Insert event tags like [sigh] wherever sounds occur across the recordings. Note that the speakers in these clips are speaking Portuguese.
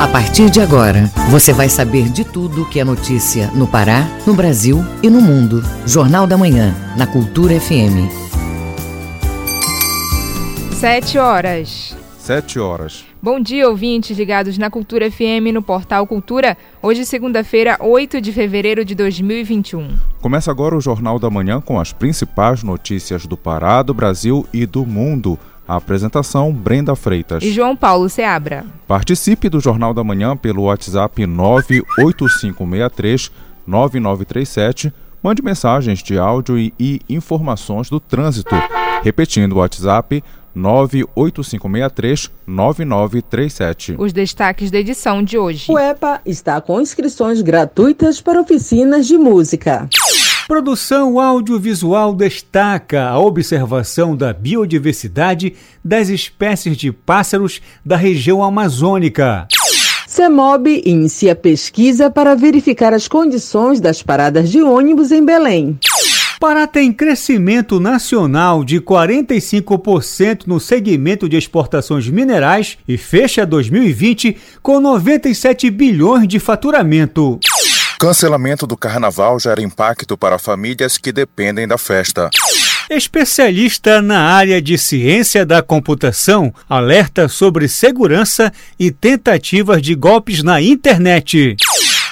A partir de agora, você vai saber de tudo que é notícia no Pará, no Brasil e no mundo. Jornal da Manhã, na Cultura FM. Sete horas. Sete horas. Bom dia, ouvintes ligados na Cultura FM no portal Cultura. Hoje, segunda-feira, 8 de fevereiro de 2021. Começa agora o Jornal da Manhã com as principais notícias do Pará, do Brasil e do mundo. A apresentação, Brenda Freitas. E João Paulo Seabra. Participe do Jornal da Manhã pelo WhatsApp 98563 9937. Mande mensagens de áudio e, e informações do trânsito. Repetindo o WhatsApp 98563 9937. Os destaques da edição de hoje. O EPA está com inscrições gratuitas para oficinas de música. Produção audiovisual destaca a observação da biodiversidade das espécies de pássaros da região amazônica. CEMOB inicia pesquisa para verificar as condições das paradas de ônibus em Belém. Pará tem crescimento nacional de 45% no segmento de exportações minerais e fecha 2020 com 97 bilhões de faturamento. Cancelamento do carnaval gera impacto para famílias que dependem da festa. Especialista na área de ciência da computação alerta sobre segurança e tentativas de golpes na internet.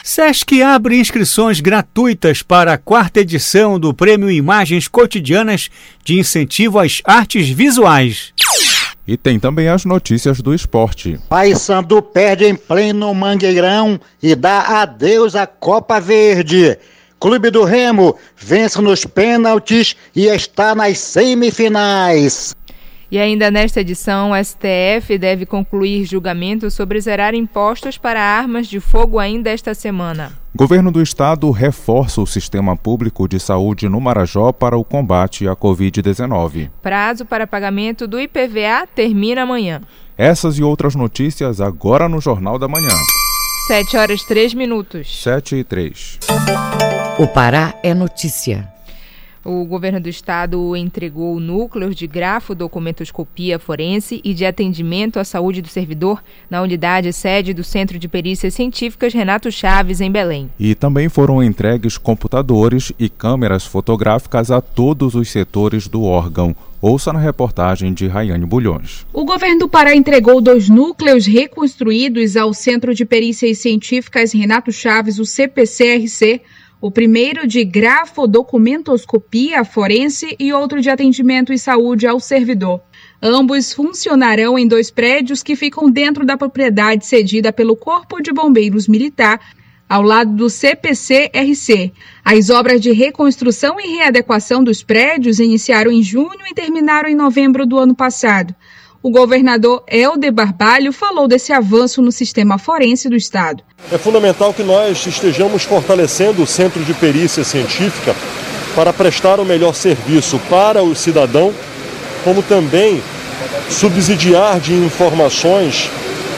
SESC abre inscrições gratuitas para a quarta edição do Prêmio Imagens Cotidianas de Incentivo às Artes Visuais. E tem também as notícias do esporte. Paysandu perde em pleno Mangueirão e dá adeus à Copa Verde. Clube do Remo vence nos pênaltis e está nas semifinais. E ainda nesta edição, o STF deve concluir julgamento sobre zerar impostos para armas de fogo ainda esta semana. Governo do Estado reforça o sistema público de saúde no Marajó para o combate à Covid-19. Prazo para pagamento do IPVA termina amanhã. Essas e outras notícias agora no Jornal da Manhã. 7 horas 3 minutos. 7 e 3. O Pará é notícia. O governo do estado entregou núcleos de grafo, documentoscopia forense e de atendimento à saúde do servidor na unidade sede do Centro de Perícias Científicas Renato Chaves, em Belém. E também foram entregues computadores e câmeras fotográficas a todos os setores do órgão. Ouça na reportagem de Rayane Bulhões. O governo do Pará entregou dois núcleos reconstruídos ao Centro de Perícias Científicas Renato Chaves, o CPCRC, o primeiro de grafodocumentoscopia forense e outro de atendimento e saúde ao servidor. Ambos funcionarão em dois prédios que ficam dentro da propriedade cedida pelo Corpo de Bombeiros Militar, ao lado do CPC-RC. As obras de reconstrução e readequação dos prédios iniciaram em junho e terminaram em novembro do ano passado. O governador Helder Barbalho falou desse avanço no sistema forense do Estado. É fundamental que nós estejamos fortalecendo o Centro de Perícia Científica para prestar o melhor serviço para o cidadão, como também subsidiar de informações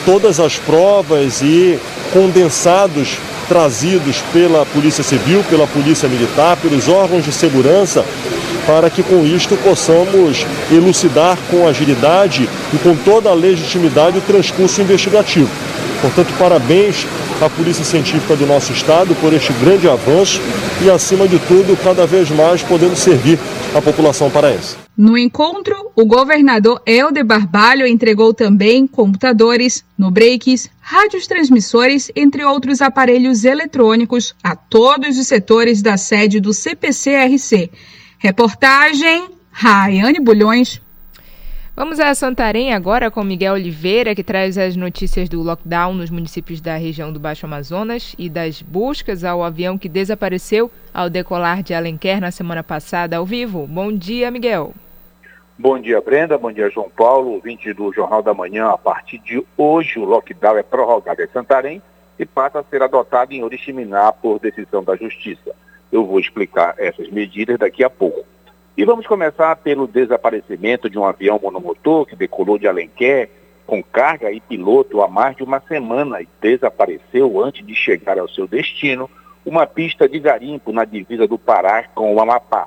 todas as provas e condensados trazidos pela Polícia Civil, pela Polícia Militar, pelos órgãos de segurança para que com isto possamos elucidar com agilidade e com toda a legitimidade o transcurso investigativo. Portanto, parabéns à Polícia Científica do nosso Estado por este grande avanço e, acima de tudo, cada vez mais podendo servir a população paraense. No encontro, o governador Helder Barbalho entregou também computadores, no breaks, rádios transmissores, entre outros aparelhos eletrônicos, a todos os setores da sede do CPCRC Reportagem Raiane Bulhões. Vamos a Santarém agora com Miguel Oliveira, que traz as notícias do lockdown nos municípios da região do Baixo Amazonas e das buscas ao avião que desapareceu ao decolar de Alenquer na semana passada ao vivo. Bom dia, Miguel. Bom dia, Brenda. Bom dia, João Paulo, ouvinte do Jornal da Manhã. A partir de hoje, o lockdown é prorrogado em Santarém e passa a ser adotado em Oriximiná por decisão da Justiça. Eu vou explicar essas medidas daqui a pouco. E vamos começar pelo desaparecimento de um avião monomotor que decolou de Alenquer com carga e piloto há mais de uma semana e desapareceu antes de chegar ao seu destino, uma pista de garimpo na divisa do Pará com o Amapá.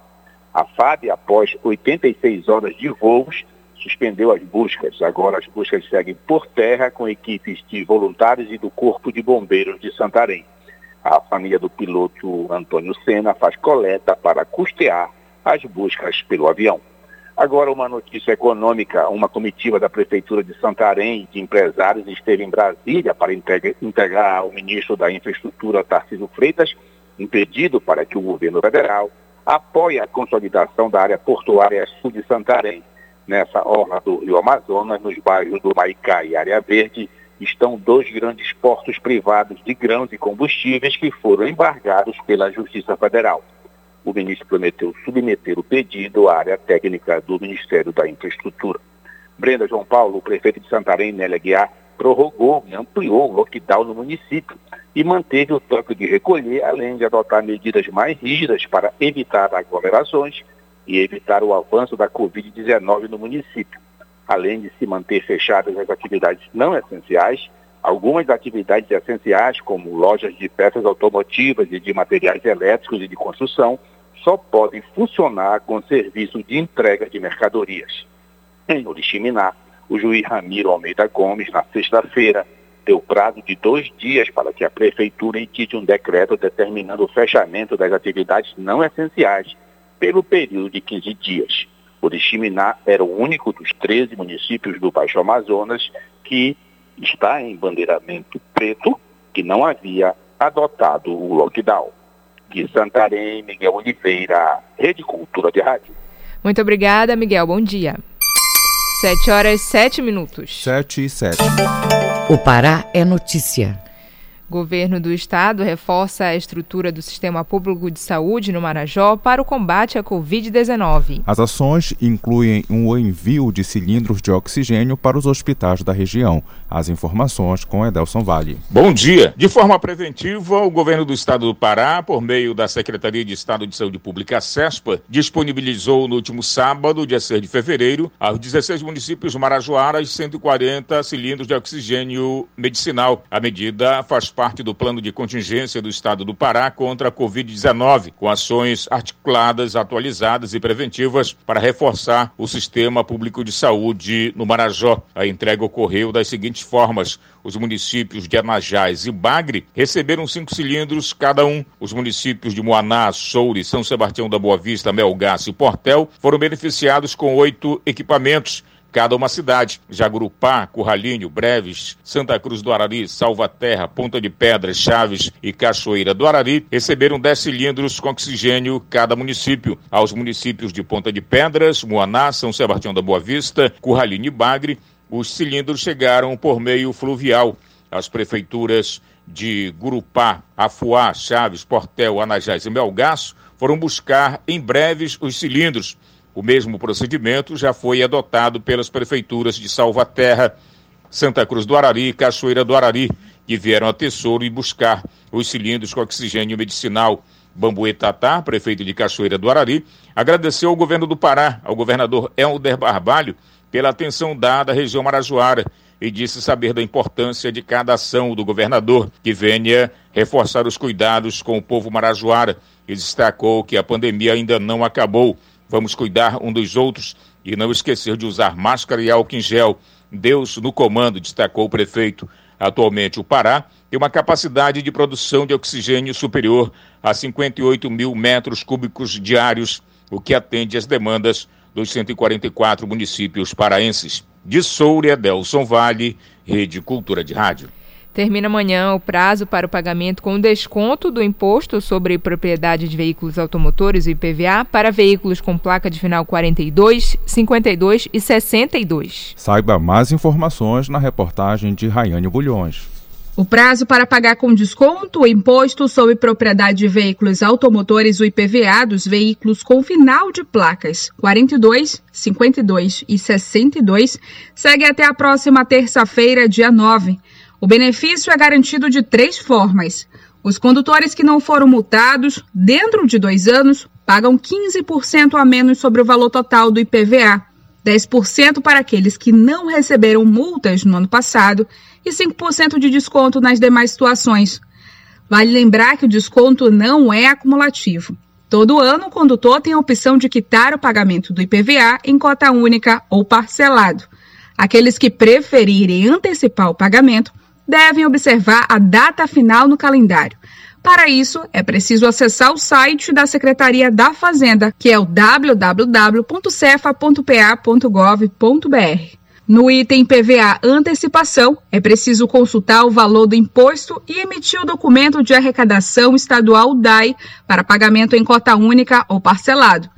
A FAB, após 86 horas de voos, suspendeu as buscas. Agora as buscas seguem por terra com equipes de voluntários e do Corpo de Bombeiros de Santarém. A família do piloto Antônio Sena faz coleta para custear as buscas pelo avião. Agora, uma notícia econômica: uma comitiva da Prefeitura de Santarém, de empresários, esteve em Brasília para integrar ao ministro da Infraestrutura, Tarcísio Freitas, um pedido para que o governo federal apoie a consolidação da área portuária sul de Santarém. Nessa orla do Rio Amazonas, nos bairros do Maicá e Área Verde, estão dois grandes portos privados de grãos e combustíveis que foram embargados pela Justiça Federal. O ministro prometeu submeter o pedido à área técnica do Ministério da Infraestrutura. Brenda João Paulo, o prefeito de Santarém, Nélia Guiar, prorrogou e ampliou o lockdown no município e manteve o toque de recolher, além de adotar medidas mais rígidas para evitar aglomerações e evitar o avanço da Covid-19 no município além de se manter fechadas as atividades não essenciais, algumas atividades essenciais, como lojas de peças automotivas e de materiais elétricos e de construção, só podem funcionar com serviço de entrega de mercadorias. Em Oriximiná, o juiz Ramiro Almeida Gomes, na sexta-feira, deu prazo de dois dias para que a Prefeitura emite um decreto determinando o fechamento das atividades não essenciais pelo período de 15 dias. Oriximiná era o único dos 13 municípios do Baixo Amazonas que está em bandeiramento preto, que não havia adotado o lockdown. De Santarém, Miguel Oliveira, Rede Cultura de Rádio. Muito obrigada, Miguel. Bom dia. 7 horas 7 minutos. 7 e 7. O Pará é notícia. Governo do Estado reforça a estrutura do sistema público de saúde no Marajó para o combate à Covid-19. As ações incluem um envio de cilindros de oxigênio para os hospitais da região. As informações com Edelson Vale. Bom dia. De forma preventiva, o governo do Estado do Pará, por meio da Secretaria de Estado de Saúde Pública, SESPA, disponibilizou no último sábado, dia 6 de fevereiro, aos 16 municípios marajoaras 140 cilindros de oxigênio medicinal. A medida faz parte do plano de contingência do Estado do Pará contra a Covid-19, com ações articuladas, atualizadas e preventivas para reforçar o sistema público de saúde no Marajó. A entrega ocorreu das seguintes formas: os municípios de Anajás e Bagre receberam cinco cilindros cada um. Os municípios de Moaná, Soure, São Sebastião da Boa Vista, Melgaço e Portel foram beneficiados com oito equipamentos cada uma cidade. Jagurupá, Curralinho, Breves, Santa Cruz do Arari, Salvaterra, Ponta de Pedras, Chaves e Cachoeira do Arari receberam 10 cilindros com oxigênio cada município. Aos municípios de Ponta de Pedras, Moaná, São Sebastião da Boa Vista, Curralinho e Bagre, os cilindros chegaram por meio fluvial. As prefeituras de Gurupá, Afuá, Chaves, Portel, Anajás e Melgaço foram buscar em breves os cilindros. O mesmo procedimento já foi adotado pelas prefeituras de Salvaterra, Santa Cruz do Arari e Cachoeira do Arari, que vieram a Tesouro e buscar os cilindros com oxigênio medicinal. Bambuetatá, prefeito de Cachoeira do Arari, agradeceu ao governo do Pará, ao governador Helder Barbalho, pela atenção dada à região marajoara e disse saber da importância de cada ação do governador, que venha reforçar os cuidados com o povo marajoara e destacou que a pandemia ainda não acabou Vamos cuidar um dos outros e não esquecer de usar máscara e álcool em gel. Deus no comando, destacou o prefeito. Atualmente, o Pará tem uma capacidade de produção de oxigênio superior a 58 mil metros cúbicos diários, o que atende às demandas dos 144 municípios paraenses. De Soura, Delson Vale, Rede Cultura de Rádio. Termina amanhã o prazo para o pagamento com desconto do imposto sobre propriedade de veículos automotores, o IPVA, para veículos com placa de final 42, 52 e 62. Saiba mais informações na reportagem de Raiane Bulhões. O prazo para pagar com desconto o imposto sobre propriedade de veículos automotores, o IPVA, dos veículos com final de placas 42, 52 e 62 segue até a próxima terça-feira, dia 9. O benefício é garantido de três formas. Os condutores que não foram multados dentro de dois anos pagam 15% a menos sobre o valor total do IPVA, 10% para aqueles que não receberam multas no ano passado e 5% de desconto nas demais situações. Vale lembrar que o desconto não é acumulativo. Todo ano, o condutor tem a opção de quitar o pagamento do IPVA em cota única ou parcelado. Aqueles que preferirem antecipar o pagamento devem observar a data final no calendário. Para isso, é preciso acessar o site da Secretaria da Fazenda, que é o www.cefa.pa.gov.br. No item PVA Antecipação, é preciso consultar o valor do imposto e emitir o documento de arrecadação estadual DAI para pagamento em cota única ou parcelado.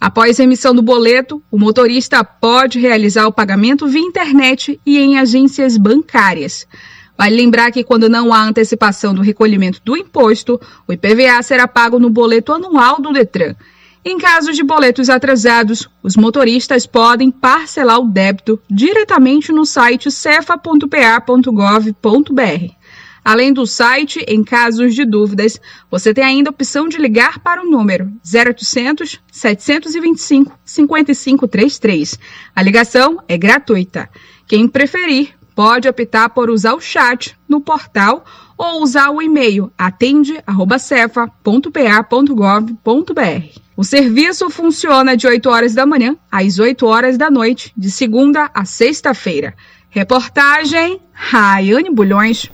Após a emissão do boleto, o motorista pode realizar o pagamento via internet e em agências bancárias. Vale lembrar que quando não há antecipação do recolhimento do imposto, o IPVA será pago no boleto anual do Detran. Em casos de boletos atrasados, os motoristas podem parcelar o débito diretamente no site cefa.pa.gov.br. Além do site, em casos de dúvidas, você tem ainda a opção de ligar para o número 0800 725 5533. A ligação é gratuita. Quem preferir, pode optar por usar o chat no portal ou usar o e-mail atende@cefa.pa.gov.br. O serviço funciona de 8 horas da manhã às 8 horas da noite, de segunda a sexta-feira. Reportagem Raiane Bulhões.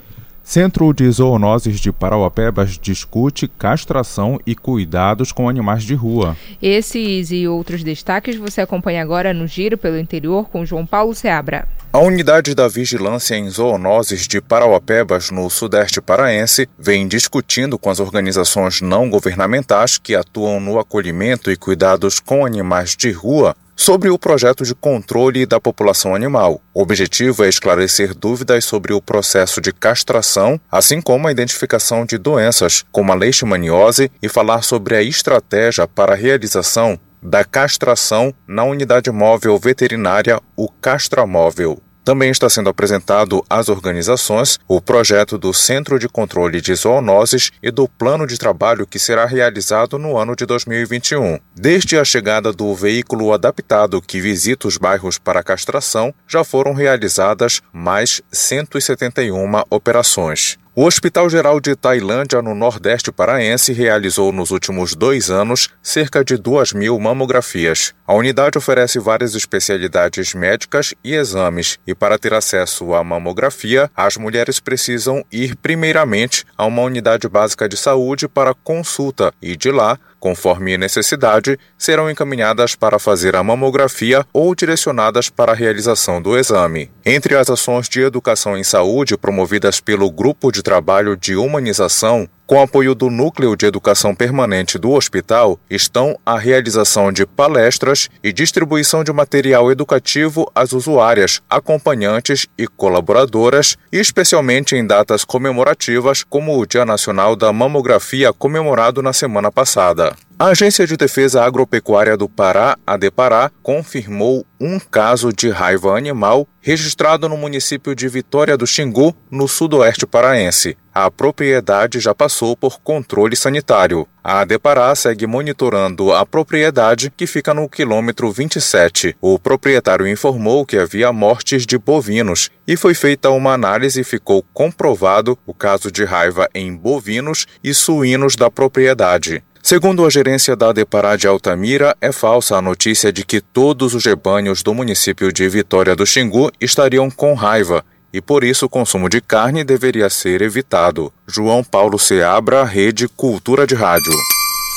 Centro de Zoonoses de Parauapebas discute castração e cuidados com animais de rua. Esses e outros destaques você acompanha agora no Giro pelo Interior com João Paulo Seabra. A unidade da vigilância em zoonoses de Parauapebas, no sudeste paraense, vem discutindo com as organizações não governamentais que atuam no acolhimento e cuidados com animais de rua sobre o projeto de controle da população animal. O objetivo é esclarecer dúvidas sobre o processo de castração, assim como a identificação de doenças, como a leishmaniose, e falar sobre a estratégia para a realização da castração na unidade móvel veterinária, o Castramóvel. Também está sendo apresentado às organizações o projeto do Centro de Controle de Zoonoses e do plano de trabalho que será realizado no ano de 2021. Desde a chegada do veículo adaptado que visita os bairros para castração, já foram realizadas mais 171 operações. O Hospital Geral de Tailândia, no Nordeste Paraense, realizou nos últimos dois anos cerca de 2 mil mamografias. A unidade oferece várias especialidades médicas e exames, e para ter acesso à mamografia, as mulheres precisam ir primeiramente a uma unidade básica de saúde para consulta e de lá conforme necessidade, serão encaminhadas para fazer a mamografia ou direcionadas para a realização do exame. Entre as ações de educação em saúde promovidas pelo Grupo de Trabalho de Humanização, com apoio do Núcleo de Educação Permanente do hospital, estão a realização de palestras e distribuição de material educativo às usuárias, acompanhantes e colaboradoras, especialmente em datas comemorativas, como o Dia Nacional da Mamografia comemorado na semana passada. A Agência de Defesa Agropecuária do Pará, a Depará, confirmou um caso de raiva animal registrado no município de Vitória do Xingu, no sudoeste paraense. A propriedade já passou por controle sanitário. A Depará segue monitorando a propriedade que fica no quilômetro 27. O proprietário informou que havia mortes de bovinos e foi feita uma análise e ficou comprovado o caso de raiva em bovinos e suínos da propriedade. Segundo a gerência da Depará de Altamira, é falsa a notícia de que todos os rebanhos do município de Vitória do Xingu estariam com raiva e por isso o consumo de carne deveria ser evitado. João Paulo Seabra, Rede Cultura de Rádio.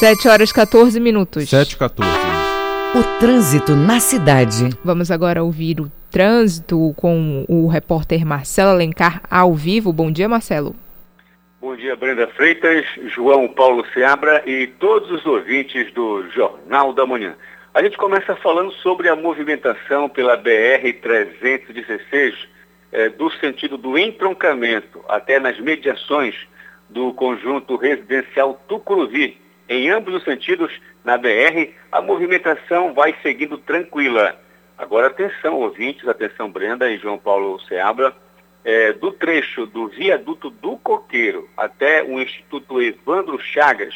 7 horas 14 minutos. 7 14. O trânsito na cidade. Vamos agora ouvir o trânsito com o repórter Marcelo Alencar ao vivo. Bom dia, Marcelo. Bom dia, Brenda Freitas, João Paulo Seabra e todos os ouvintes do Jornal da Manhã. A gente começa falando sobre a movimentação pela BR-316, eh, do sentido do entroncamento até nas mediações do conjunto residencial Tucuruvi. Em ambos os sentidos, na BR, a movimentação vai seguindo tranquila. Agora, atenção, ouvintes, atenção, Brenda e João Paulo Seabra é, do trecho do viaduto do Coqueiro até o Instituto Evandro Chagas,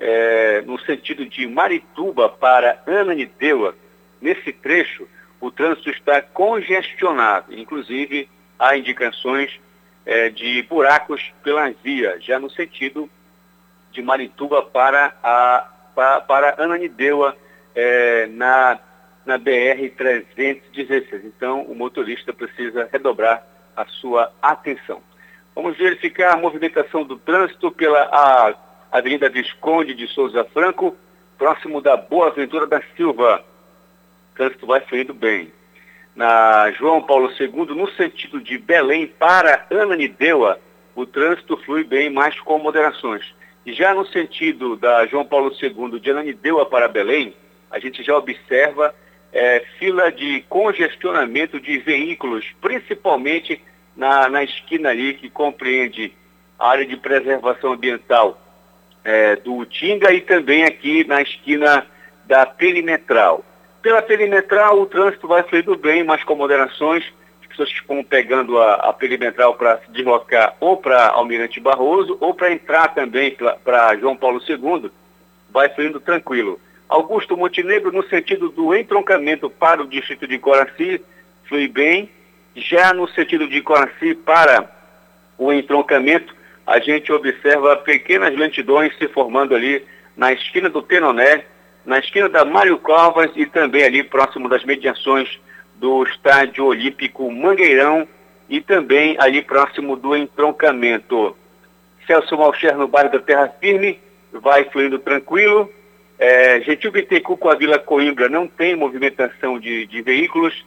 é, no sentido de Marituba para Ananindeua, nesse trecho o trânsito está congestionado, inclusive há indicações é, de buracos pela via, já no sentido de Marituba para a para, para Ananindeua, é, na, na BR-316. Então, o motorista precisa redobrar a sua atenção. Vamos verificar a movimentação do trânsito pela Avenida Visconde de Souza Franco, próximo da Boa Ventura da Silva. O trânsito vai fluindo bem. Na João Paulo II, no sentido de Belém para Ananindeua, o trânsito flui bem, mas com moderações. E já no sentido da João Paulo II de Ananindeua para Belém, a gente já observa é, fila de congestionamento de veículos, principalmente na, na esquina ali que compreende a área de preservação ambiental é, do Utinga e também aqui na esquina da perimetral. Pela perimetral, o trânsito vai fluindo bem, mas com moderações. As pessoas que estão pegando a, a perimetral para se deslocar ou para Almirante Barroso ou para entrar também para João Paulo II, vai fluindo tranquilo. Augusto Montenegro, no sentido do entroncamento para o distrito de Coraci, flui bem. Já no sentido de Coraci para o entroncamento, a gente observa pequenas lentidões se formando ali na esquina do Tenoné, na esquina da Mário Covas e também ali próximo das mediações do Estádio Olímpico Mangueirão e também ali próximo do entroncamento. Celso Malcher no bairro da Terra Firme, vai fluindo tranquilo. É, Gentil Bittencourt com a Vila Coimbra não tem movimentação de, de veículos.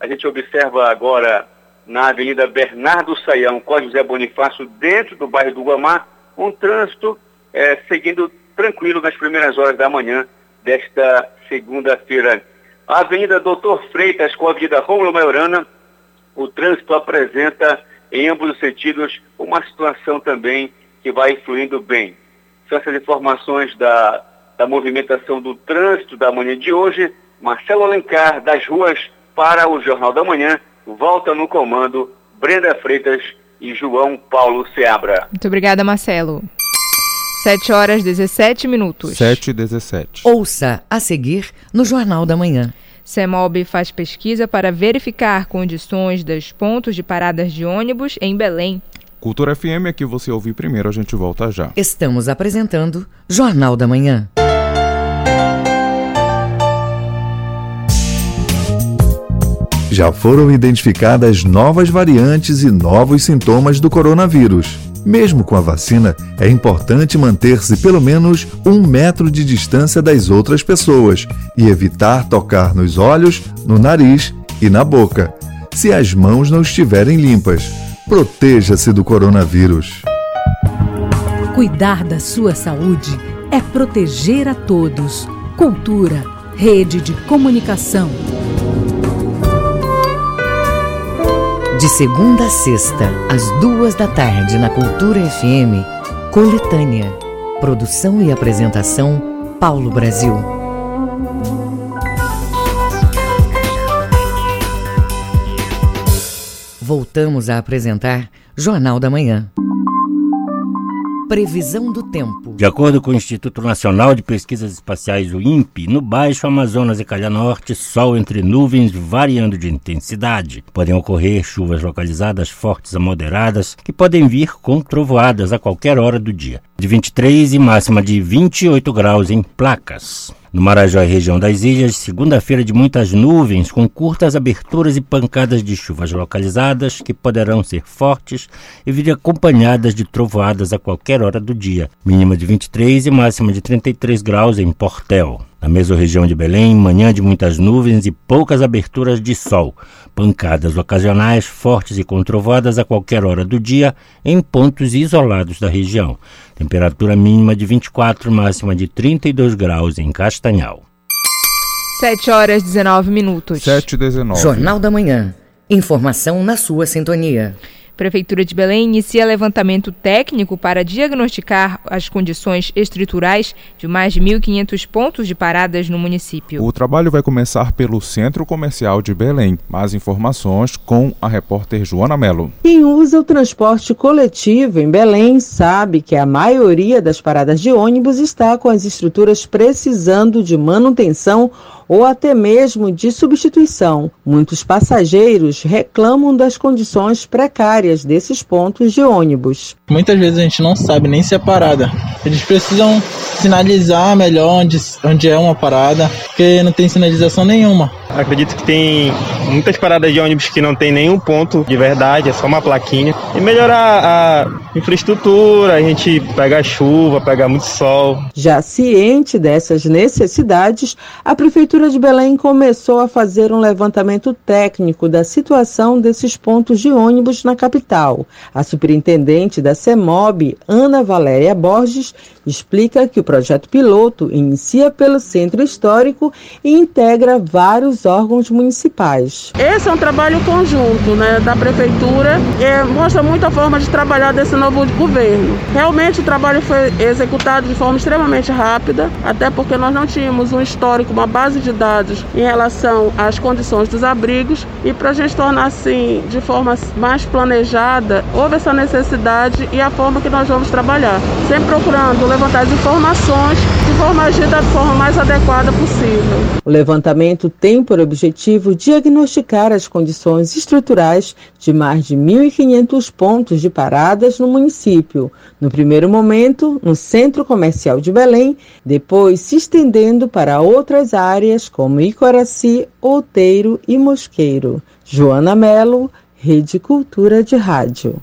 A gente observa agora na Avenida Bernardo Saião, com José Bonifácio, dentro do bairro do Guamá, um trânsito é, seguindo tranquilo nas primeiras horas da manhã desta segunda-feira. A Avenida Doutor Freitas com a Avenida Rômulo Maiorana, o trânsito apresenta em ambos os sentidos uma situação também que vai fluindo bem. São essas informações da, da movimentação do trânsito da manhã de hoje. Marcelo Alencar, das ruas para o Jornal da Manhã, volta no comando Brenda Freitas e João Paulo Seabra. Muito obrigada, Marcelo. 7 horas 17 minutos. 7 e 17. Ouça a seguir no Jornal da Manhã. CEMOB faz pesquisa para verificar condições dos pontos de paradas de ônibus em Belém. Cultura FM é que você ouviu primeiro, a gente volta já. Estamos apresentando Jornal da Manhã. Já foram identificadas novas variantes e novos sintomas do coronavírus. Mesmo com a vacina, é importante manter-se pelo menos um metro de distância das outras pessoas e evitar tocar nos olhos, no nariz e na boca, se as mãos não estiverem limpas. Proteja-se do coronavírus. Cuidar da sua saúde é proteger a todos. Cultura, rede de comunicação. De segunda a sexta, às duas da tarde, na Cultura FM, Coletânea. Produção e apresentação, Paulo Brasil. Voltamos a apresentar Jornal da Manhã. Previsão do tempo. De acordo com o Instituto Nacional de Pesquisas Espaciais, o INPE, no Baixo Amazonas e Calha Norte, sol entre nuvens variando de intensidade. Podem ocorrer chuvas localizadas fortes a moderadas, que podem vir com trovoadas a qualquer hora do dia. De 23 e máxima de 28 graus em placas. No Marajó e região das ilhas, segunda-feira de muitas nuvens, com curtas aberturas e pancadas de chuvas localizadas, que poderão ser fortes e vir acompanhadas de trovoadas a qualquer hora do dia. Mínima de 23 e máxima de 33 graus em Portel. Na mesorregião de Belém, manhã de muitas nuvens e poucas aberturas de sol. Pancadas ocasionais, fortes e controvadas a qualquer hora do dia em pontos isolados da região. Temperatura mínima de 24, máxima de 32 graus em Castanhal. 7 horas 19 minutos. 7 e 19. Jornal da Manhã. Informação na sua sintonia. Prefeitura de Belém inicia levantamento técnico para diagnosticar as condições estruturais de mais de 1.500 pontos de paradas no município. O trabalho vai começar pelo Centro Comercial de Belém. Mais informações com a repórter Joana Melo. Quem usa o transporte coletivo em Belém sabe que a maioria das paradas de ônibus está com as estruturas precisando de manutenção ou até mesmo de substituição. Muitos passageiros reclamam das condições precárias áreas desses pontos de ônibus. Muitas vezes a gente não sabe nem se é parada. Eles precisam sinalizar melhor onde, onde é uma parada, porque não tem sinalização nenhuma. Acredito que tem muitas paradas de ônibus que não tem nenhum ponto de verdade, é só uma plaquinha. E melhorar a infraestrutura, a gente pega chuva, pega muito sol. Já ciente dessas necessidades, a Prefeitura de Belém começou a fazer um levantamento técnico da situação desses pontos de ônibus na capital. A superintendente da CEMOB, Ana Valéria Borges, explica que o projeto piloto inicia pelo centro histórico e integra vários órgãos municipais. Esse é um trabalho conjunto né, da prefeitura e mostra muita forma de trabalhar desse novo governo. Realmente o trabalho foi executado de forma extremamente rápida, até porque nós não tínhamos um histórico, uma base de dados em relação às condições dos abrigos e para a gente tornar assim de forma mais planejada, houve essa necessidade e a forma que nós vamos trabalhar, sempre procurando levantar as informações de forma agir da forma mais adequada possível. O levantamento tem por objetivo diagnosticar as condições estruturais de mais de 1.500 pontos de paradas no município. No primeiro momento, no Centro Comercial de Belém, depois se estendendo para outras áreas como Icoraci, Outeiro e Mosqueiro. Joana Melo, Rede Cultura de Rádio.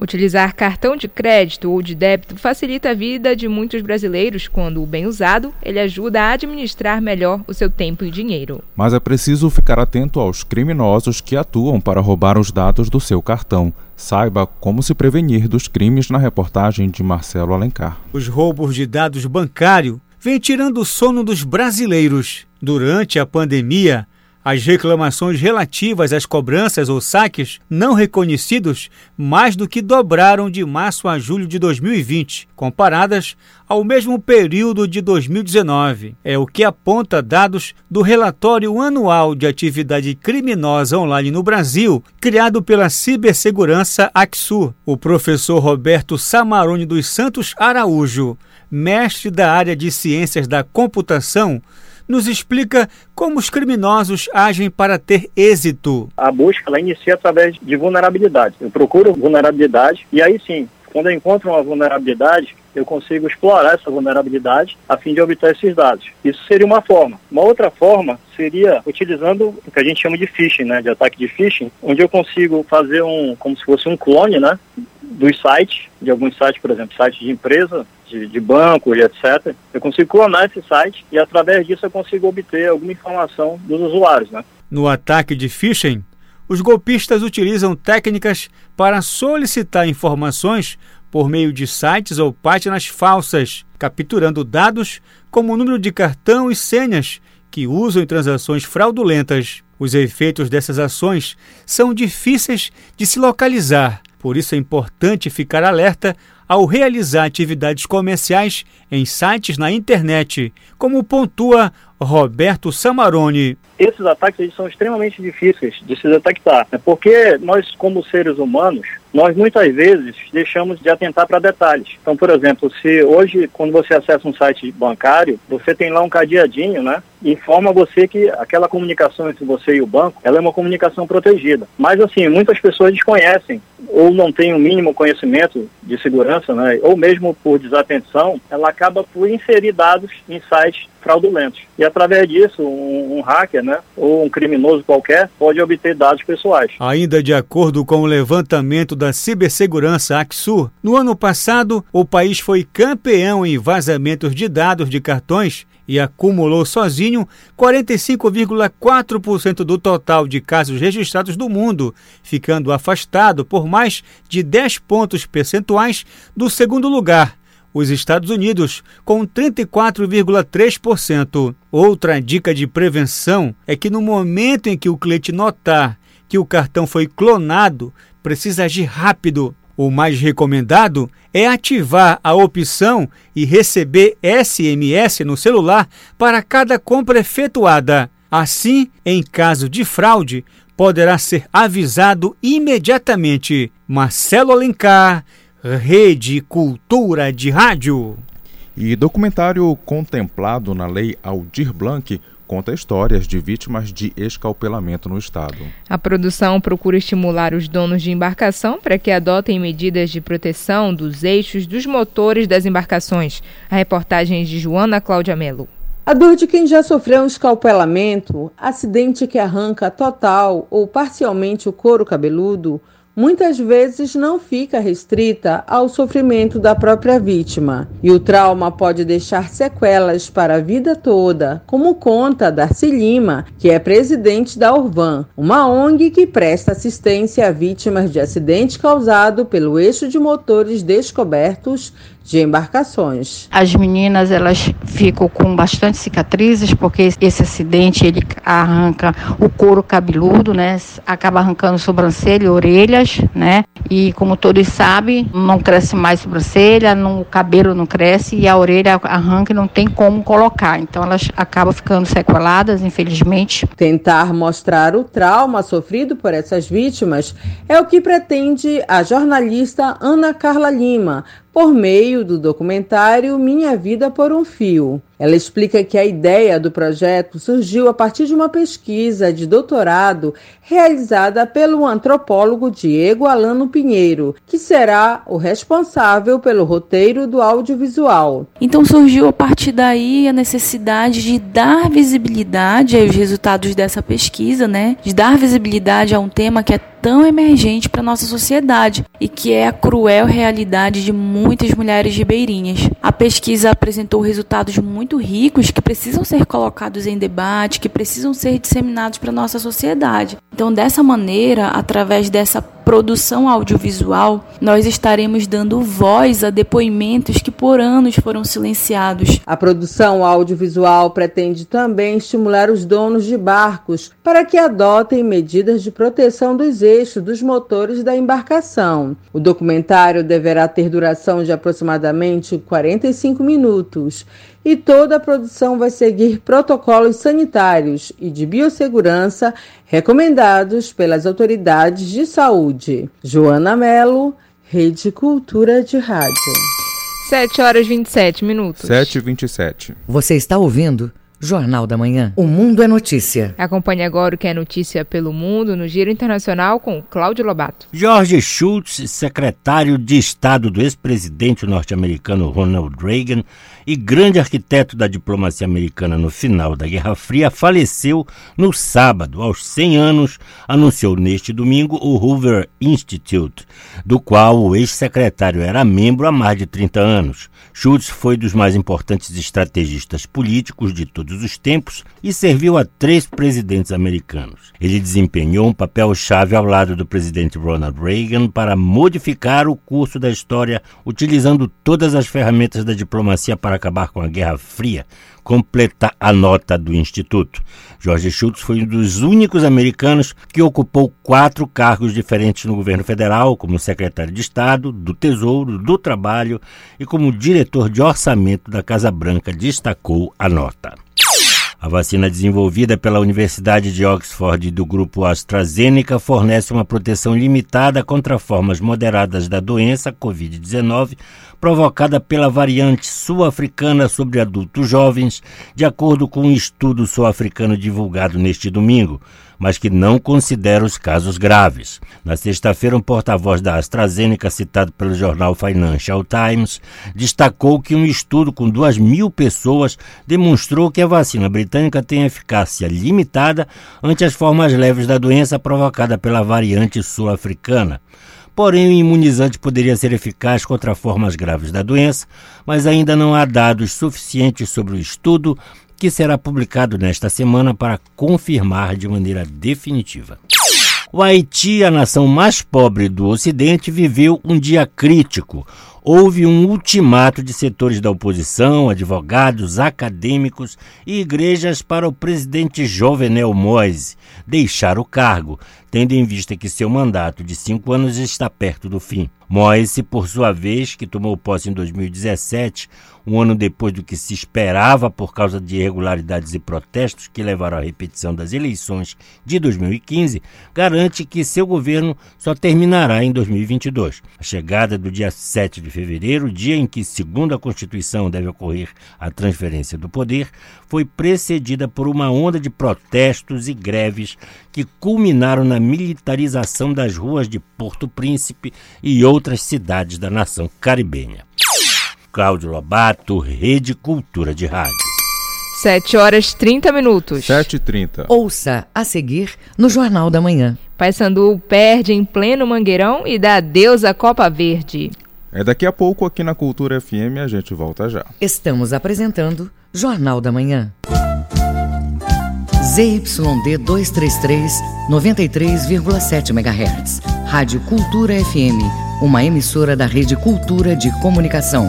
Utilizar cartão de crédito ou de débito facilita a vida de muitos brasileiros quando, bem usado, ele ajuda a administrar melhor o seu tempo e dinheiro. Mas é preciso ficar atento aos criminosos que atuam para roubar os dados do seu cartão. Saiba como se prevenir dos crimes na reportagem de Marcelo Alencar. Os roubos de dados bancários vêm tirando o sono dos brasileiros. Durante a pandemia, as reclamações relativas às cobranças ou saques não reconhecidos mais do que dobraram de março a julho de 2020, comparadas ao mesmo período de 2019. É o que aponta dados do relatório anual de atividade criminosa online no Brasil, criado pela cibersegurança Axur. O professor Roberto Samarone dos Santos Araújo, mestre da área de ciências da computação, nos explica como os criminosos agem para ter êxito. A busca ela inicia através de vulnerabilidade. Eu procuro vulnerabilidade e aí sim, quando eu encontro uma vulnerabilidade, eu consigo explorar essa vulnerabilidade a fim de obter esses dados. Isso seria uma forma. Uma outra forma seria utilizando o que a gente chama de phishing, né, de ataque de phishing, onde eu consigo fazer um, como se fosse um clone, né, dos sites, de alguns sites, por exemplo, sites de empresa, de, de banco e etc. Eu consigo clonar esse site e através disso eu consigo obter alguma informação dos usuários, né. No ataque de phishing, os golpistas utilizam técnicas para solicitar informações por meio de sites ou páginas falsas, capturando dados como o número de cartão e senhas que usam em transações fraudulentas. Os efeitos dessas ações são difíceis de se localizar, por isso é importante ficar alerta ao realizar atividades comerciais em sites na internet, como pontua Roberto Samarone. Esses ataques eles são extremamente difíceis de se detectar, né? porque nós, como seres humanos, nós muitas vezes deixamos de atentar para detalhes. Então, por exemplo, se hoje, quando você acessa um site bancário, você tem lá um cadeadinho, né? Informa você que aquela comunicação entre você e o banco, ela é uma comunicação protegida. Mas, assim, muitas pessoas desconhecem ou não têm o um mínimo conhecimento de segurança, né? Ou mesmo por desatenção, ela acaba por inserir dados em sites fraudulentos. E através disso, um, um, hacker, né, ou um criminoso qualquer, pode obter dados pessoais. Ainda de acordo com o levantamento da cibersegurança Axur, no ano passado, o país foi campeão em vazamentos de dados de cartões e acumulou sozinho 45,4% do total de casos registrados do mundo, ficando afastado por mais de 10 pontos percentuais do segundo lugar os Estados Unidos, com 34,3%. Outra dica de prevenção é que no momento em que o cliente notar que o cartão foi clonado, precisa agir rápido. O mais recomendado é ativar a opção e receber SMS no celular para cada compra efetuada. Assim, em caso de fraude, poderá ser avisado imediatamente. Marcelo Alencar Rede Cultura de Rádio. E documentário contemplado na Lei Aldir Blanc conta histórias de vítimas de escalpelamento no estado. A produção procura estimular os donos de embarcação para que adotem medidas de proteção dos eixos dos motores das embarcações. A reportagem de Joana Cláudia Melo. A dor de quem já sofreu um escalpelamento, acidente que arranca total ou parcialmente o couro cabeludo, muitas vezes não fica restrita ao sofrimento da própria vítima. E o trauma pode deixar sequelas para a vida toda, como conta Darcy Lima, que é presidente da Orvan, uma ONG que presta assistência a vítimas de acidente causado pelo eixo de motores descobertos de embarcações. As meninas elas ficam com bastante cicatrizes porque esse acidente ele arranca o couro cabeludo, né? Acaba arrancando sobrancelha e orelhas, né? E como todos sabem, não cresce mais sobrancelha, não, o cabelo não cresce e a orelha arranca e não tem como colocar. Então elas acabam ficando sequeladas, infelizmente. Tentar mostrar o trauma sofrido por essas vítimas é o que pretende a jornalista Ana Carla Lima, por meio do documentário Minha Vida por um Fio. Ela explica que a ideia do projeto surgiu a partir de uma pesquisa de doutorado realizada pelo antropólogo Diego Alano Pinheiro, que será o responsável pelo roteiro do audiovisual. Então surgiu a partir daí a necessidade de dar visibilidade aos resultados dessa pesquisa, né? De dar visibilidade a um tema que é tão emergente para nossa sociedade e que é a cruel realidade de muitas mulheres ribeirinhas. A pesquisa apresentou resultados muito ricos que precisam ser colocados em debate, que precisam ser disseminados para nossa sociedade. Então, dessa maneira, através dessa produção audiovisual, nós estaremos dando voz a depoimentos que por anos foram silenciados. A produção audiovisual pretende também estimular os donos de barcos para que adotem medidas de proteção dos eixos dos motores da embarcação. O documentário deverá ter duração de aproximadamente 45 minutos e toda a produção vai seguir protocolos sanitários e de biossegurança recomendados pelas autoridades de saúde. Joana Melo, Rede Cultura de Rádio. 7 horas e 27 minutos. 7 e 27. Você está ouvindo Jornal da Manhã. O Mundo é Notícia. Acompanhe agora o que é notícia pelo mundo no Giro Internacional com Cláudio Lobato. George Shultz, secretário de Estado do ex-presidente norte-americano Ronald Reagan e grande arquiteto da diplomacia americana no final da Guerra Fria, faleceu no sábado, aos 100 anos, anunciou neste domingo o Hoover Institute, do qual o ex-secretário era membro há mais de 30 anos. Schultz foi dos mais importantes estrategistas políticos de todos os tempos e serviu a três presidentes americanos. Ele desempenhou um papel-chave ao lado do presidente Ronald Reagan para modificar o curso da história, utilizando todas as ferramentas da diplomacia para acabar com a Guerra Fria, completa a nota do Instituto. George Shultz foi um dos únicos americanos que ocupou quatro cargos diferentes no governo federal, como secretário de Estado, do Tesouro, do Trabalho e como diretor de orçamento da Casa Branca, destacou a nota. A vacina desenvolvida pela Universidade de Oxford e do grupo AstraZeneca fornece uma proteção limitada contra formas moderadas da doença Covid-19 provocada pela variante sul-africana sobre adultos jovens, de acordo com um estudo sul-africano divulgado neste domingo, mas que não considera os casos graves. Na sexta-feira, um porta-voz da AstraZeneca, citado pelo jornal Financial Times, destacou que um estudo com duas mil pessoas demonstrou que a vacina britânica tem eficácia limitada ante as formas leves da doença provocada pela variante sul-africana. Porém, o imunizante poderia ser eficaz contra formas graves da doença, mas ainda não há dados suficientes sobre o estudo que será publicado nesta semana para confirmar de maneira definitiva. O Haiti, a nação mais pobre do Ocidente, viveu um dia crítico. Houve um ultimato de setores da oposição, advogados, acadêmicos e igrejas para o presidente Jovenel Moise deixar o cargo, tendo em vista que seu mandato de cinco anos está perto do fim. Moise, por sua vez, que tomou posse em 2017, um ano depois do que se esperava por causa de irregularidades e protestos que levaram à repetição das eleições de 2015, garante que seu governo só terminará em 2022. A chegada do dia 7 de fevereiro, dia em que, segundo a Constituição, deve ocorrer a transferência do poder, foi precedida por uma onda de protestos e greves que culminaram na militarização das ruas de Porto Príncipe e outras cidades da nação caribenha. Cláudio Lobato, Rede Cultura de Rádio. 7 horas 30 minutos. 7h30. Ouça a seguir no Jornal da Manhã. Paysandu perde em pleno Mangueirão e dá adeus à Copa Verde. É daqui a pouco aqui na Cultura FM a gente volta já. Estamos apresentando Jornal da Manhã. ZYD 233, 93,7 MHz. Rádio Cultura FM, uma emissora da Rede Cultura de Comunicação.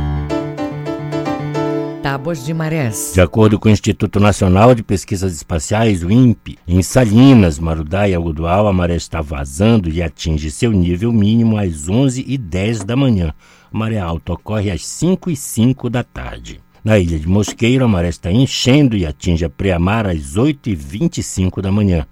Tábuas de marés. De acordo com o Instituto Nacional de Pesquisas Espaciais, o INPE, em Salinas, Marudá e Algodual, a maré está vazando e atinge seu nível mínimo às 11h10 da manhã. A maré alta ocorre às 5 h 05 da tarde. Na ilha de Mosqueiro, a maré está enchendo e atinge a preamar às 8h25 da manhã.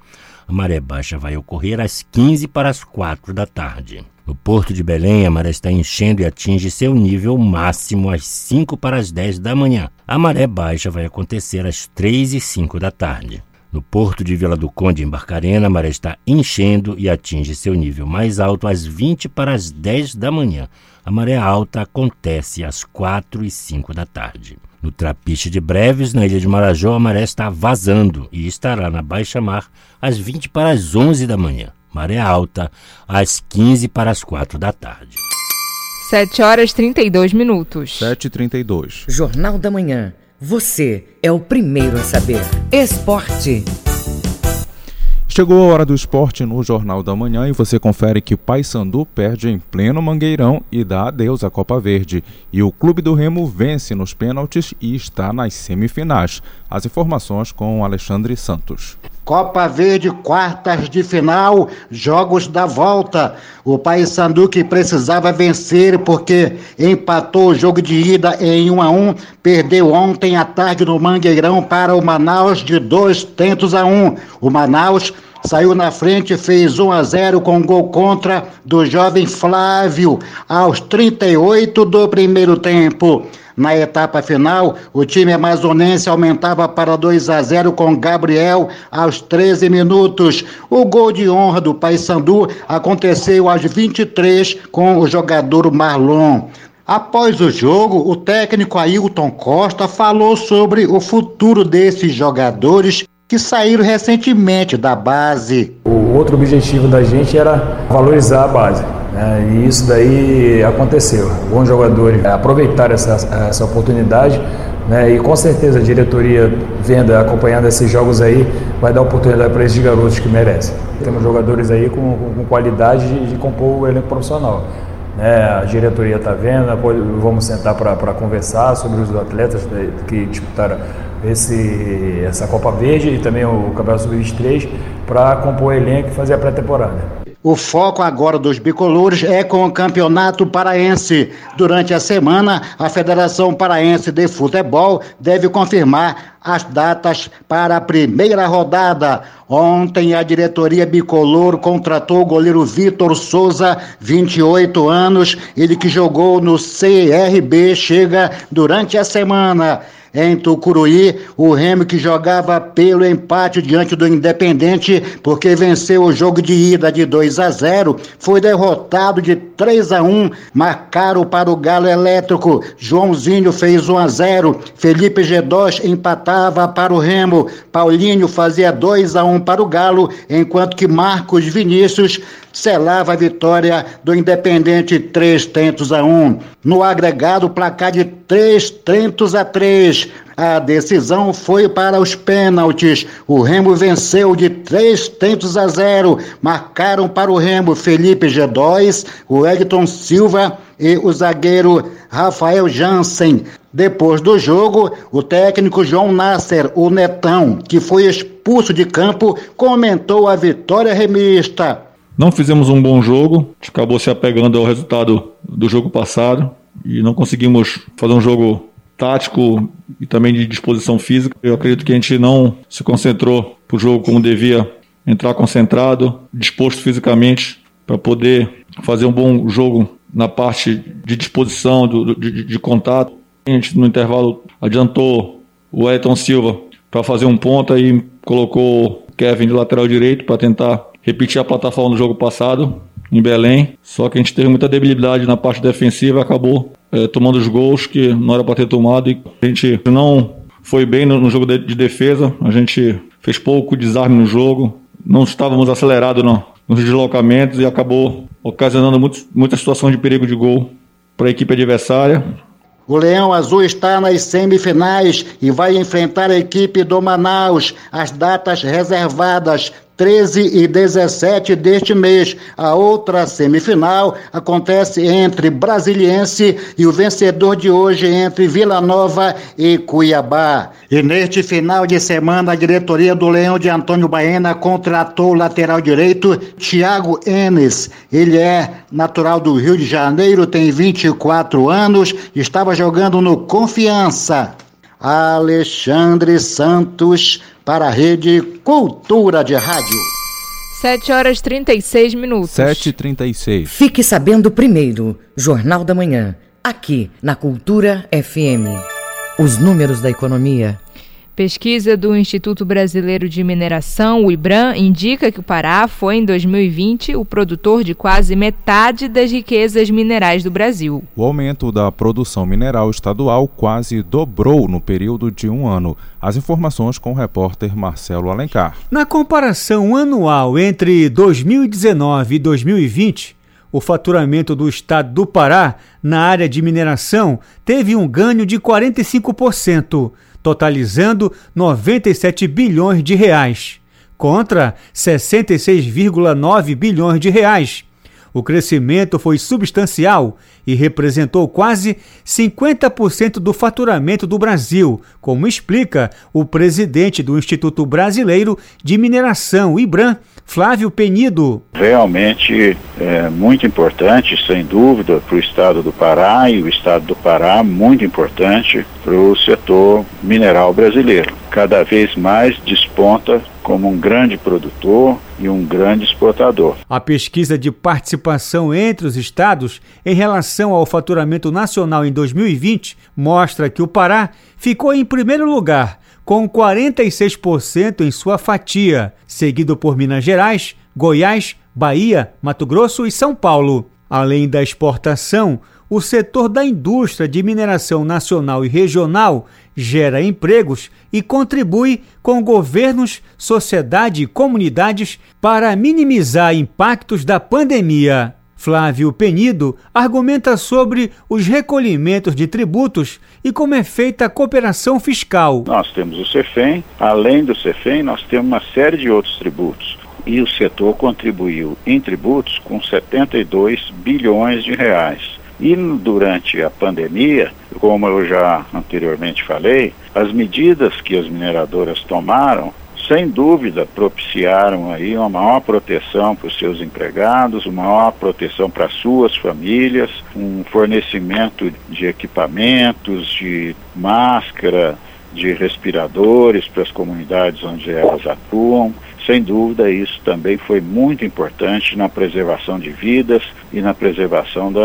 A maré baixa vai ocorrer às 15 para as 4 da tarde. No porto de Belém, a maré está enchendo e atinge seu nível máximo às 5 para as 10 da manhã. A maré baixa vai acontecer às 3 e 5 da tarde. No porto de Vila do Conde, em Barcarena, a maré está enchendo e atinge seu nível mais alto às 20 para as 10 da manhã. A maré alta acontece às 4 e 5 da tarde. No Trapiche de Breves, na ilha de Marajó, a maré está vazando e estará na baixa mar às 20 para as 11 da manhã maré alta, às 15 para as 4 da tarde. 7 horas 32 minutos. 7h32. Jornal da Manhã. Você é o primeiro a saber. Esporte. Chegou a hora do esporte no Jornal da Manhã e você confere que Paysandu perde em pleno Mangueirão e dá adeus à Copa Verde. E o Clube do Remo vence nos pênaltis e está nas semifinais. As informações com Alexandre Santos. Copa Verde, quartas de final, jogos da volta. O Paysandu que precisava vencer porque empatou o jogo de ida em 1 a 1, perdeu ontem à tarde no Mangueirão para o Manaus de dois tentos a um. O Manaus saiu na frente, fez 1 a 0 com gol contra do jovem Flávio aos 38 do primeiro tempo. Na etapa final, o time amazonense aumentava para 2 a 0 com Gabriel aos 13 minutos. O gol de honra do Paysandu aconteceu aos 23 com o jogador Marlon. Após o jogo, o técnico Ailton Costa falou sobre o futuro desses jogadores que saíram recentemente da base. O outro objetivo da gente era valorizar a base. Né? E isso daí aconteceu. Bons jogadores aproveitaram essa, essa oportunidade né? e com certeza a diretoria vendo, acompanhando esses jogos aí, vai dar oportunidade para esses garotos que merecem. Temos jogadores aí com, com qualidade de, de compor o elenco profissional. Né? A diretoria está vendo, vamos sentar para conversar sobre os atletas que disputaram esse, essa Copa Verde e também o Campeonato Sub-23 para compor o elenco e fazer a pré-temporada. O foco agora dos bicolores é com o Campeonato Paraense. Durante a semana, a Federação Paraense de Futebol deve confirmar as datas para a primeira rodada. Ontem, a diretoria bicolor contratou o goleiro Vitor Souza, 28 anos, ele que jogou no CRB, chega durante a semana. Em Tucuruí, o Remo que jogava pelo empate diante do Independente, porque venceu o jogo de ida de 2 a 0, foi derrotado de 3 a 1, marcaram para o Galo Elétrico. Joãozinho fez 1 a 0, Felipe Gedós empatava para o Remo, Paulinho fazia 2 a 1 para o Galo, enquanto que Marcos Vinícius selava a vitória do Independente três tentos a um. No agregado, placar de três tentos a três. A decisão foi para os pênaltis. O Remo venceu de três tentos a zero. Marcaram para o Remo Felipe G2, o Edson Silva e o zagueiro Rafael Jansen. Depois do jogo, o técnico João Nasser, o Netão, que foi expulso de campo, comentou a vitória remista. Não fizemos um bom jogo, acabou se apegando ao resultado do jogo passado e não conseguimos fazer um jogo tático e também de disposição física. Eu acredito que a gente não se concentrou para o jogo como devia entrar concentrado, disposto fisicamente para poder fazer um bom jogo na parte de disposição, do, de, de, contato. A gente no intervalo adiantou o Elton Silva para fazer um ponta e colocou o Kevin de lateral direito para tentar repetir a plataforma do jogo passado em Belém. Só que a gente teve muita debilidade na parte defensiva acabou é, tomando os gols que não era para ter tomado. E a gente não foi bem no, no jogo de, de, defesa, a gente fez pouco desarme no jogo, não estávamos acelerados no, nos deslocamentos e acabou ocasionando muitos, muitas situações de perigo de gol para a equipe adversária. O Leão Azul está nas semifinais e vai enfrentar a equipe do Manaus. As datas reservadas 13 e 17 deste mês. A outra semifinal acontece entre Brasiliense e o vencedor de hoje entre Vila Nova e Cuiabá. E neste final de semana, a diretoria do Leão de Antônio Baena contratou o lateral direito Thiago Enes. Ele é natural do Rio de Janeiro, tem 24 anos, estava jogando no Confiança. Alexandre Santos para a Rede Cultura de Rádio. 7 horas e 36 minutos. 7 e 36 Fique sabendo primeiro, Jornal da Manhã, aqui na Cultura FM. Os números da economia Pesquisa do Instituto Brasileiro de Mineração, o IBRAM, indica que o Pará foi, em 2020, o produtor de quase metade das riquezas minerais do Brasil. O aumento da produção mineral estadual quase dobrou no período de um ano. As informações com o repórter Marcelo Alencar. Na comparação anual entre 2019 e 2020, o faturamento do estado do Pará na área de mineração teve um ganho de 45% totalizando 97 bilhões de reais, contra 66,9 bilhões de reais. O crescimento foi substancial e representou quase 50% do faturamento do Brasil, como explica o presidente do Instituto Brasileiro de Mineração, IBRAM, Flávio Penido. Realmente é muito importante, sem dúvida, para o estado do Pará e o estado do Pará muito importante para o setor mineral brasileiro. Cada vez mais desponta como um grande produtor e um grande exportador. A pesquisa de participação entre os estados em relação ao faturamento nacional em 2020 mostra que o Pará ficou em primeiro lugar com 46% em sua fatia, seguido por Minas Gerais, Goiás, Bahia, Mato Grosso e São Paulo. Além da exportação, o setor da indústria de mineração nacional e regional gera empregos e contribui com governos, sociedade e comunidades para minimizar impactos da pandemia. Flávio Penido argumenta sobre os recolhimentos de tributos e como é feita a cooperação fiscal. Nós temos o CEFEM, além do CEFEM, nós temos uma série de outros tributos. E o setor contribuiu em tributos com 72 bilhões de reais. E durante a pandemia, como eu já anteriormente falei, as medidas que as mineradoras tomaram sem dúvida propiciaram aí uma maior proteção para os seus empregados, uma maior proteção para suas famílias, um fornecimento de equipamentos, de máscara, de respiradores para as comunidades onde elas atuam. Sem dúvida, isso também foi muito importante na preservação de vidas e na preservação do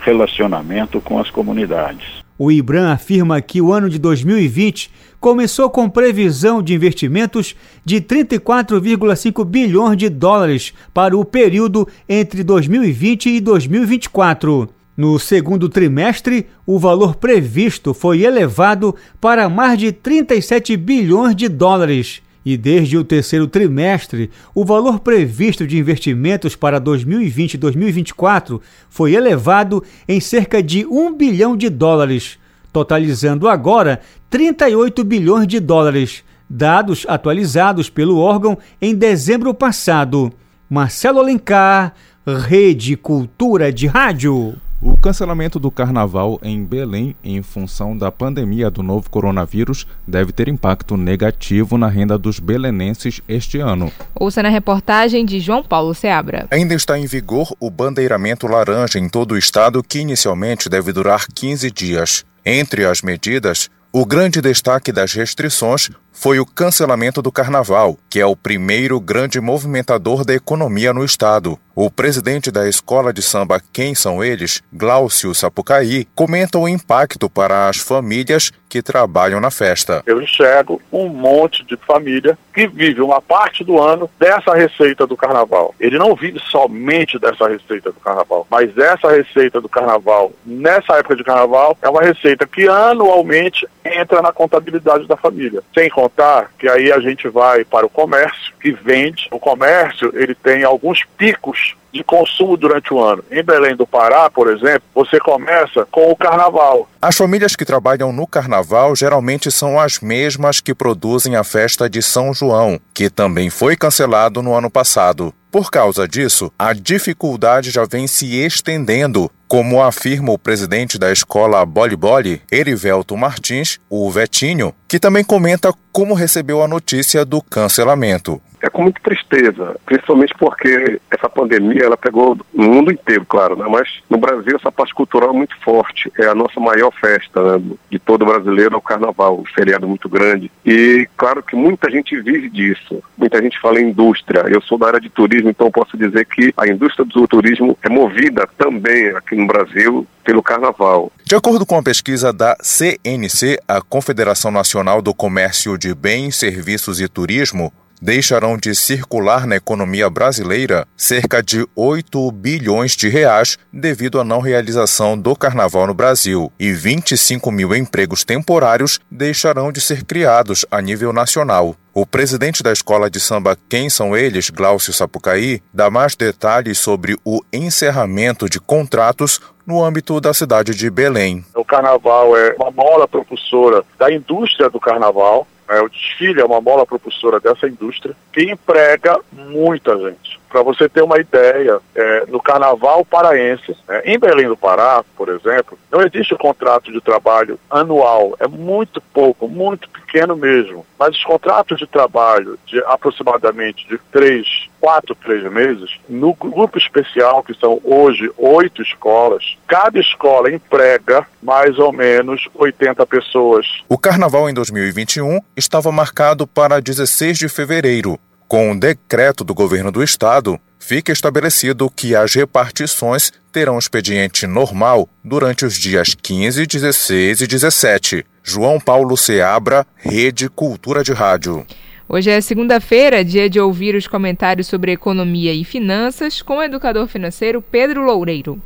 relacionamento com as comunidades. O IBRAM afirma que o ano de 2020 começou com previsão de investimentos de 34,5 bilhões de dólares para o período entre 2020 e 2024. No segundo trimestre, o valor previsto foi elevado para mais de 37 bilhões de dólares e desde o terceiro trimestre, o valor previsto de investimentos para 2020 e 2024 foi elevado em cerca de 1 bilhão de dólares, totalizando agora 38 bilhões de dólares, dados atualizados pelo órgão em dezembro passado. Marcelo Alencar, Rede Cultura de Rádio. O cancelamento do carnaval em Belém, em função da pandemia do novo coronavírus, deve ter impacto negativo na renda dos belenenses este ano. Ouça na reportagem de João Paulo Seabra. Ainda está em vigor o bandeiramento laranja em todo o estado, que inicialmente deve durar 15 dias. Entre as medidas, o grande destaque das restrições foi o cancelamento do carnaval, que é o primeiro grande movimentador da economia no estado. O presidente da escola de samba Quem São Eles, Glaucio Sapucaí, comenta o impacto para as famílias que trabalham na festa. Eu enxergo um monte de família que vive uma parte do ano dessa receita do carnaval. Ele não vive somente dessa receita do carnaval, mas essa receita do carnaval, nessa época de carnaval, é uma receita que anualmente entra na contabilidade da família. Sem contar que aí a gente vai para o comércio, que vende. O comércio, ele tem alguns picos de consumo durante o ano. Em Belém do Pará, por exemplo, você começa com o carnaval. As famílias que trabalham no carnaval geralmente são as mesmas que produzem a festa de São João, que também foi cancelado no ano passado. Por causa disso, a dificuldade já vem se estendendo, como afirma o presidente da escola Boli Boli, Erivelto Martins, o Vetinho, que também comenta como recebeu a notícia do cancelamento é com muita tristeza, principalmente porque essa pandemia ela pegou no mundo inteiro, claro, né? mas no Brasil essa parte cultural é muito forte. É a nossa maior festa né? de todo brasileiro, é o carnaval, um feriado muito grande. E claro que muita gente vive disso, muita gente fala em indústria. Eu sou da área de turismo, então posso dizer que a indústria do turismo é movida também aqui no Brasil pelo carnaval. De acordo com a pesquisa da CNC, a Confederação Nacional do Comércio de Bens, Serviços e Turismo, deixarão de circular na economia brasileira cerca de 8 bilhões de reais devido à não realização do carnaval no Brasil e 25 mil empregos temporários deixarão de ser criados a nível nacional. O presidente da escola de samba Quem São Eles, Glaucio Sapucaí, dá mais detalhes sobre o encerramento de contratos no âmbito da cidade de Belém. O carnaval é uma mola propulsora da indústria do carnaval, é, o desfile é uma mola propulsora dessa indústria que emprega muita gente. Para você ter uma ideia, é, no Carnaval Paraense, é, em Belém do Pará, por exemplo, não existe o contrato de trabalho anual, é muito pouco, muito pequeno mesmo. Mas os contratos de trabalho de aproximadamente de três, quatro, três meses, no grupo especial, que são hoje oito escolas, cada escola emprega mais ou menos 80 pessoas. O carnaval em 2021 estava marcado para 16 de fevereiro. Com um decreto do governo do estado, fica estabelecido que as repartições terão expediente normal durante os dias 15, 16 e 17. João Paulo Seabra, Rede Cultura de Rádio. Hoje é segunda-feira, dia de ouvir os comentários sobre economia e finanças com o educador financeiro Pedro Loureiro.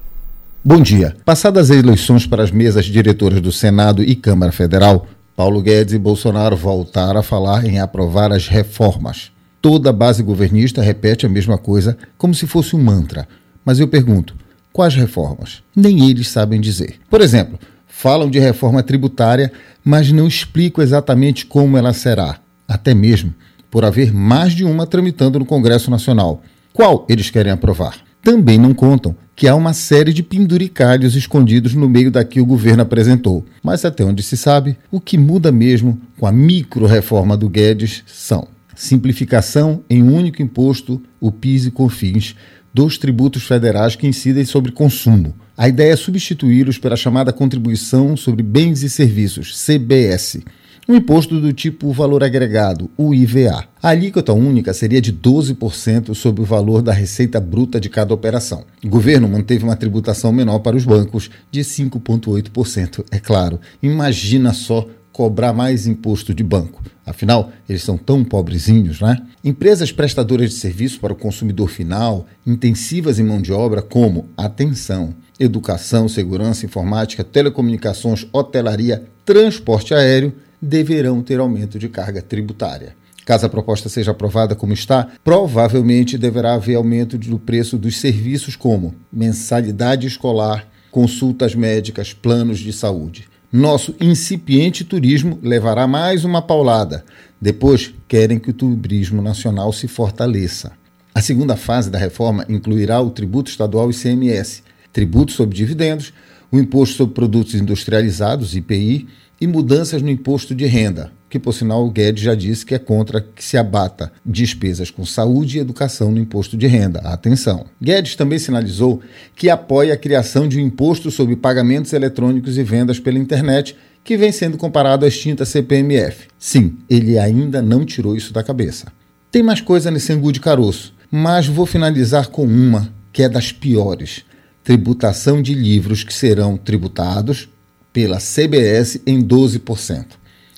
Bom dia. Passadas as eleições para as mesas diretoras do Senado e Câmara Federal, Paulo Guedes e Bolsonaro voltaram a falar em aprovar as reformas. Toda a base governista repete a mesma coisa como se fosse um mantra. Mas eu pergunto: quais reformas? Nem eles sabem dizer. Por exemplo, falam de reforma tributária, mas não explicam exatamente como ela será, até mesmo por haver mais de uma tramitando no Congresso Nacional. Qual eles querem aprovar? Também não contam que há uma série de penduricalhos escondidos no meio da que o governo apresentou. Mas até onde se sabe, o que muda mesmo com a micro-reforma do Guedes são simplificação em um único imposto, o PIS e COFINS, dos tributos federais que incidem sobre consumo. A ideia é substituí-los pela chamada Contribuição sobre Bens e Serviços, CBS, um imposto do tipo valor agregado, o IVA. A alíquota única seria de 12% sobre o valor da receita bruta de cada operação. O governo manteve uma tributação menor para os bancos, de 5,8%. É claro, imagina só cobrar mais imposto de banco. Afinal, eles são tão pobrezinhos, né? Empresas prestadoras de serviço para o consumidor final, intensivas em mão de obra, como atenção, educação, segurança, informática, telecomunicações, hotelaria, transporte aéreo, deverão ter aumento de carga tributária. Caso a proposta seja aprovada como está, provavelmente deverá haver aumento do preço dos serviços como mensalidade escolar, consultas médicas, planos de saúde. Nosso incipiente turismo levará mais uma paulada. Depois, querem que o turismo nacional se fortaleça. A segunda fase da reforma incluirá o tributo estadual ICMS, tributo sobre dividendos, o imposto sobre produtos industrializados, IPI, e mudanças no imposto de renda, que por sinal o Guedes já disse que é contra que se abata despesas com saúde e educação no imposto de renda. Atenção. Guedes também sinalizou que apoia a criação de um imposto sobre pagamentos eletrônicos e vendas pela internet, que vem sendo comparado à extinta CPMF. Sim, ele ainda não tirou isso da cabeça. Tem mais coisa nesse angu de caroço, mas vou finalizar com uma que é das piores: tributação de livros que serão tributados pela CBS em 12%.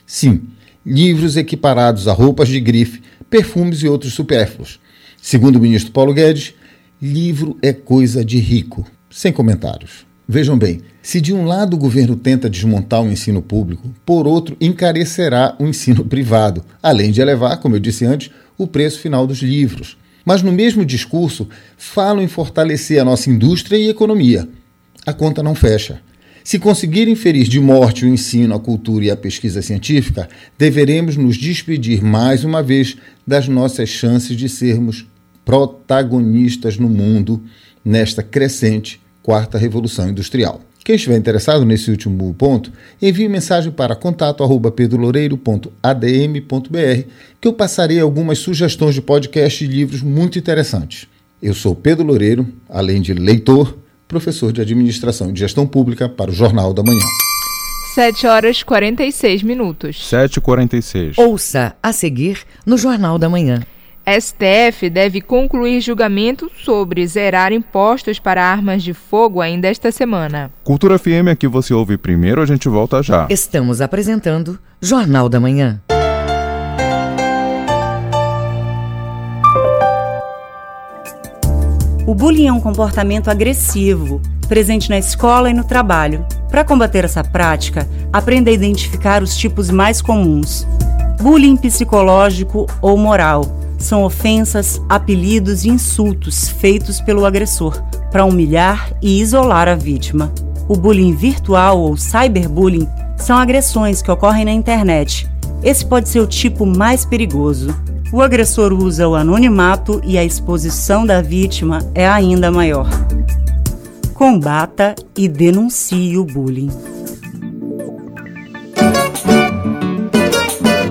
Sim, livros equiparados a roupas de grife, perfumes e outros supérfluos. Segundo o ministro Paulo Guedes, livro é coisa de rico. Sem comentários. Vejam bem, se de um lado o governo tenta desmontar o ensino público, por outro encarecerá o ensino [laughs] privado, além de elevar, como eu disse antes, o preço final dos livros. Mas no mesmo discurso, falam em fortalecer a nossa indústria e economia. A conta não fecha. Se conseguir inferir de morte o ensino, a cultura e a pesquisa científica, deveremos nos despedir mais uma vez das nossas chances de sermos protagonistas no mundo nesta crescente quarta revolução industrial. Quem estiver interessado nesse último ponto, envie mensagem para contato@pedroloureiro.adm.br que eu passarei algumas sugestões de podcast e livros muito interessantes. Eu sou Pedro Loureiro, além de leitor, professor de Administração e Gestão Pública para o Jornal da Manhã. 7 horas 46 minutos. 7h46. Ouça a seguir no Jornal da Manhã. STF deve concluir julgamento sobre zerar impostos para armas de fogo ainda esta semana. Cultura FM aqui você ouve primeiro, a gente volta já. Estamos apresentando Jornal da Manhã. O bullying é um comportamento agressivo, presente na escola e no trabalho. Para combater essa prática, aprenda a identificar os tipos mais comuns: bullying psicológico ou moral. São ofensas, apelidos e insultos feitos pelo agressor para humilhar e isolar a vítima. O bullying virtual ou cyberbullying são agressões que ocorrem na internet. Esse pode ser o tipo mais perigoso. O agressor usa o anonimato e a exposição da vítima é ainda maior. Combata e denuncie o bullying.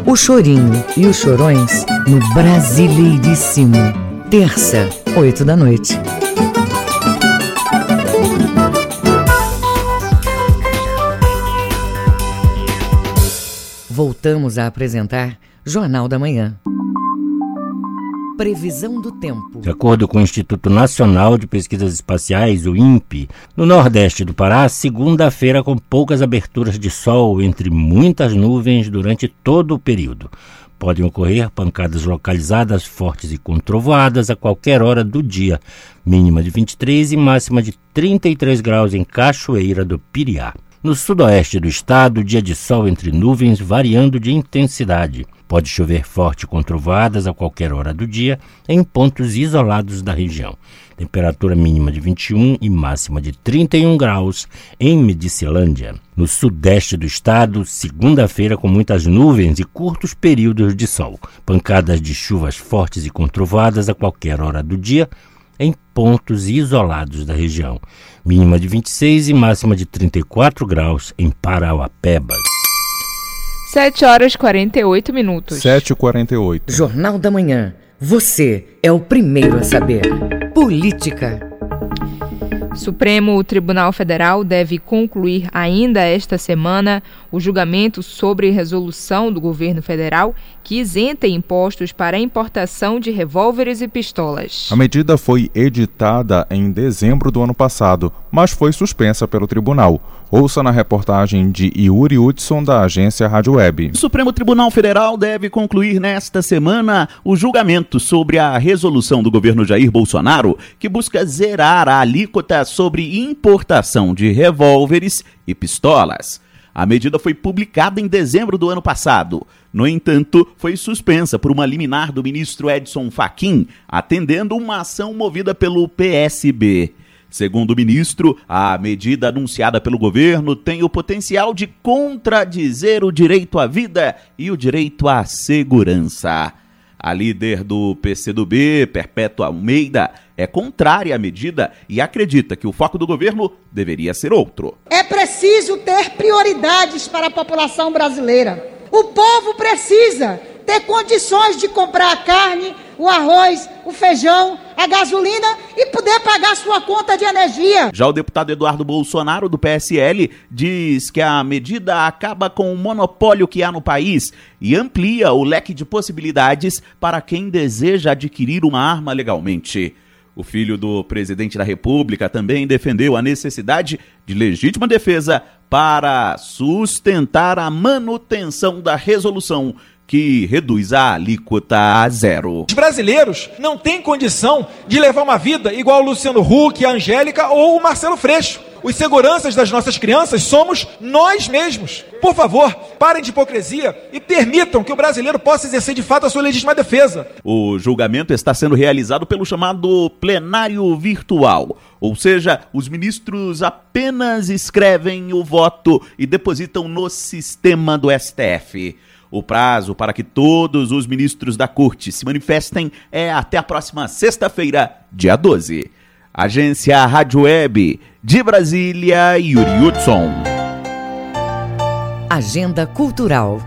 O Chorinho e os Chorões no Brasileiríssimo. Terça, oito da noite. Voltamos a apresentar Jornal da Manhã. Previsão do tempo. De acordo com o Instituto Nacional de Pesquisas Espaciais, o INPE, no nordeste do Pará, segunda-feira com poucas aberturas de sol entre muitas nuvens durante todo o período. Podem ocorrer pancadas localizadas fortes e com trovoadas a qualquer hora do dia, mínima de 23 e máxima de 33 graus em Cachoeira do Piriá. No sudoeste do estado, dia de sol entre nuvens variando de intensidade. Pode chover forte com trovoadas a qualquer hora do dia em pontos isolados da região. Temperatura mínima de 21 e máxima de 31 graus em Medicilândia. No sudeste do estado, segunda-feira com muitas nuvens e curtos períodos de sol. Pancadas de chuvas fortes e com trovoadas a qualquer hora do dia em pontos isolados da região. Mínima de 26 e máxima de 34 graus em Parauapebas. 7 horas 48 minutos. 7h48. Jornal da Manhã. Você é o primeiro a saber. Política. Supremo Tribunal Federal deve concluir ainda esta semana o julgamento sobre resolução do governo federal que isenta impostos para a importação de revólveres e pistolas. A medida foi editada em dezembro do ano passado, mas foi suspensa pelo tribunal. Ouça na reportagem de Yuri Hudson, da agência Rádio Web. O Supremo Tribunal Federal deve concluir nesta semana o julgamento sobre a resolução do governo Jair Bolsonaro, que busca zerar a alíquota sobre importação de revólveres e pistolas. A medida foi publicada em dezembro do ano passado. No entanto, foi suspensa por uma liminar do ministro Edson Fachin, atendendo uma ação movida pelo PSB. Segundo o ministro, a medida anunciada pelo governo tem o potencial de contradizer o direito à vida e o direito à segurança. A líder do PCdoB, Perpétua Almeida, é contrária à medida e acredita que o foco do governo deveria ser outro. É preciso ter prioridades para a população brasileira. O povo precisa ter condições de comprar a carne, o arroz, o feijão, a gasolina e poder pagar sua conta de energia. Já o deputado Eduardo Bolsonaro, do PSL, diz que a medida acaba com o monopólio que há no país e amplia o leque de possibilidades para quem deseja adquirir uma arma legalmente. O filho do presidente da República também defendeu a necessidade de legítima defesa para sustentar a manutenção da resolução que reduz a alíquota a zero. Os brasileiros não têm condição de levar uma vida igual o Luciano Huck, a Angélica ou o Marcelo Freixo. Os seguranças das nossas crianças somos nós mesmos. Por favor, parem de hipocrisia e permitam que o brasileiro possa exercer de fato a sua legítima defesa. O julgamento está sendo realizado pelo chamado plenário virtual, ou seja, os ministros apenas escrevem o voto e depositam no sistema do STF. O prazo para que todos os ministros da corte se manifestem é até a próxima sexta-feira, dia 12. Agência Rádio Web de Brasília, Yuri Hudson. Agenda Cultural.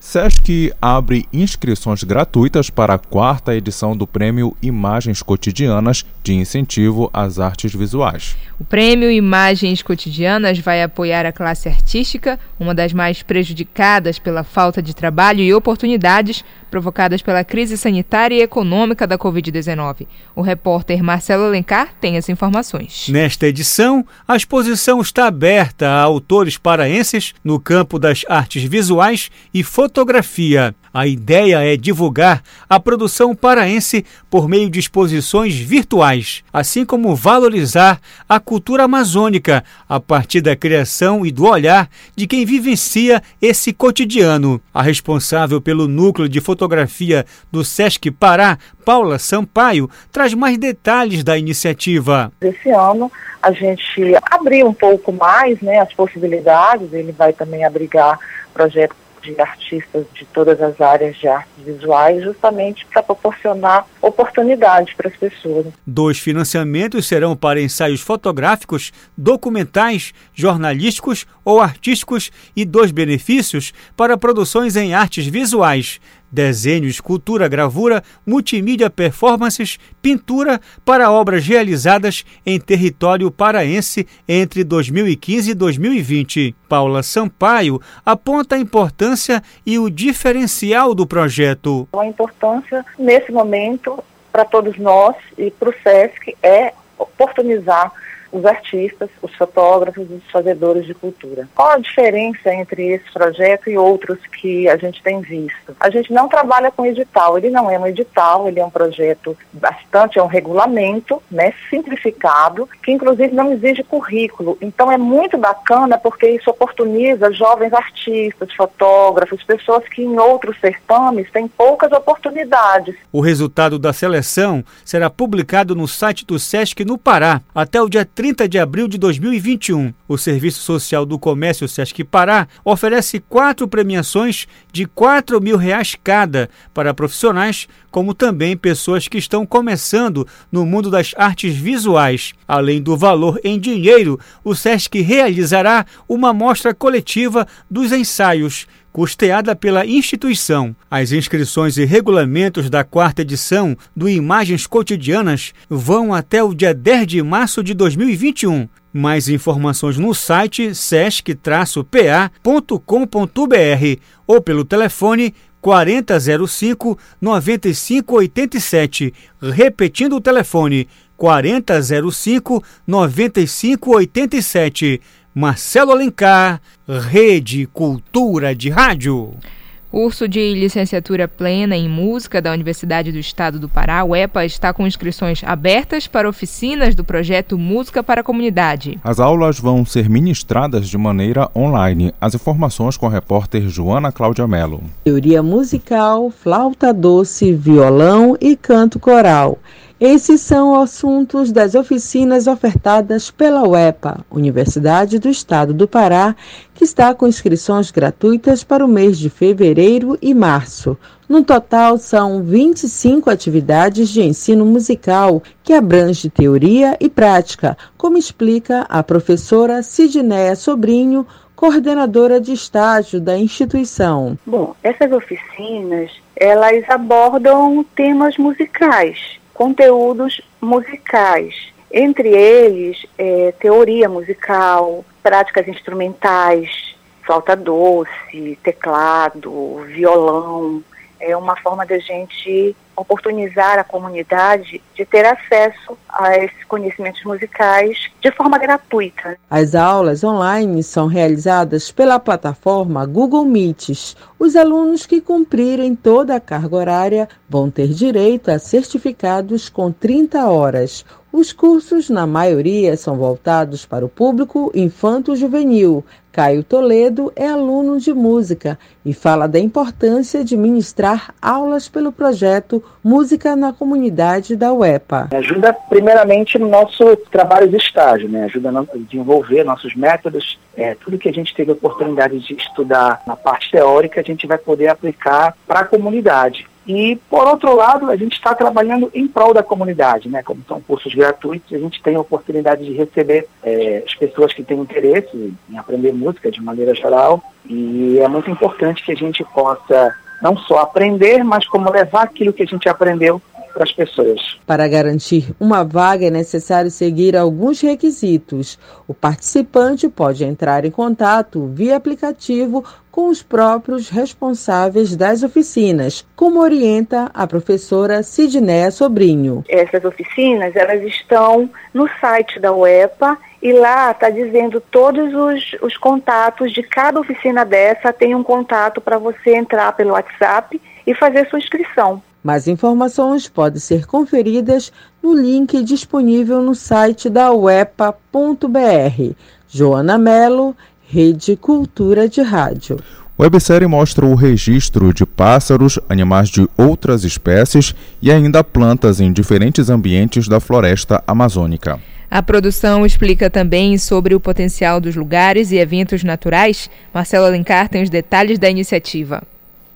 SESC abre inscrições gratuitas para a quarta edição do Prêmio Imagens Cotidianas de Incentivo às Artes Visuais. O Prêmio Imagens Cotidianas vai apoiar a classe artística, uma das mais prejudicadas pela falta de trabalho e oportunidades provocadas pela crise sanitária e econômica da Covid-19. O repórter Marcelo Alencar tem as informações. Nesta edição, a exposição está aberta a autores paraenses no campo das artes visuais e fotografia. A ideia é divulgar a produção paraense por meio de exposições virtuais, assim como valorizar a cultura amazônica a partir da criação e do olhar de quem vivencia esse cotidiano. A responsável pelo núcleo de fotografia do SESC Pará, Paula Sampaio, traz mais detalhes da iniciativa. Esse ano a gente abriu um pouco mais né, as possibilidades, ele vai também abrigar projetos de artistas de todas as áreas de artes visuais, justamente para proporcionar oportunidade para as pessoas. Dois financiamentos serão para ensaios fotográficos, documentais, jornalísticos ou artísticos e dois benefícios para produções em artes visuais desenho, escultura, gravura, multimídia, performances, pintura para obras realizadas em território paraense entre 2015 e 2020. Paula Sampaio aponta a importância e o diferencial do projeto. A importância nesse momento para todos nós e para o SESC é oportunizar os artistas, os fotógrafos, os fazedores de cultura. Qual a diferença entre esse projeto e outros que a gente tem visto? A gente não trabalha com edital, ele não é um edital, ele é um projeto bastante, é um regulamento, né, simplificado, que inclusive não exige currículo. Então é muito bacana porque isso oportuniza jovens artistas, fotógrafos, pessoas que em outros certames têm poucas oportunidades. O resultado da seleção será publicado no site do SESC no Pará até o dia 30 30 de abril de 2021. O Serviço Social do Comércio Sesc Pará oferece quatro premiações de 4 mil reais cada para profissionais, como também pessoas que estão começando no mundo das artes visuais. Além do valor em dinheiro, o Sesc realizará uma mostra coletiva dos ensaios custeada pela instituição. As inscrições e regulamentos da quarta edição do Imagens Cotidianas vão até o dia 10 de março de 2021. Mais informações no site sesc-pa.com.br ou pelo telefone 4005 9587. Repetindo o telefone 4005 9587. Marcelo Alencar, Rede Cultura de Rádio. Curso de licenciatura plena em música da Universidade do Estado do Pará, o EPA, está com inscrições abertas para oficinas do projeto Música para a Comunidade. As aulas vão ser ministradas de maneira online. As informações com a repórter Joana Cláudia Mello. Teoria musical, flauta doce, violão e canto coral. Esses são assuntos das oficinas ofertadas pela UEPA, Universidade do Estado do Pará, que está com inscrições gratuitas para o mês de fevereiro e março. No total, são 25 atividades de ensino musical que abrange teoria e prática, como explica a professora Sidneia Sobrinho, coordenadora de estágio da instituição. Bom, essas oficinas, elas abordam temas musicais conteúdos musicais, entre eles é, teoria musical, práticas instrumentais, flauta doce, teclado, violão, é uma forma da gente oportunizar a comunidade de ter acesso a esses conhecimentos musicais de forma gratuita. As aulas online são realizadas pela plataforma Google Meets. Os alunos que cumprirem toda a carga horária vão ter direito a certificados com 30 horas. Os cursos, na maioria, são voltados para o público infanto-juvenil. Caio Toledo é aluno de música e fala da importância de ministrar aulas pelo projeto Música na Comunidade da UEPA. Ajuda primeiramente no nosso trabalho de estágio, né? ajuda a desenvolver nossos métodos, é, tudo que a gente teve a oportunidade de estudar na parte teórica, a gente vai poder aplicar para a comunidade. E, por outro lado, a gente está trabalhando em prol da comunidade, né? Como são cursos gratuitos, a gente tem a oportunidade de receber é, as pessoas que têm interesse em aprender música de maneira geral. E é muito importante que a gente possa não só aprender, mas como levar aquilo que a gente aprendeu para as pessoas. Para garantir uma vaga é necessário seguir alguns requisitos. O participante pode entrar em contato via aplicativo com os próprios responsáveis das oficinas, como orienta a professora Sidnéia Sobrinho. Essas oficinas elas estão no site da UEPA e lá está dizendo todos os, os contatos de cada oficina dessa, tem um contato para você entrar pelo WhatsApp e fazer sua inscrição. Mais informações podem ser conferidas no link disponível no site da uepa.br. Joana Melo, Rede Cultura de Rádio. Websérie mostra o registro de pássaros, animais de outras espécies e ainda plantas em diferentes ambientes da floresta amazônica. A produção explica também sobre o potencial dos lugares e eventos naturais. Marcelo Alencar tem os detalhes da iniciativa.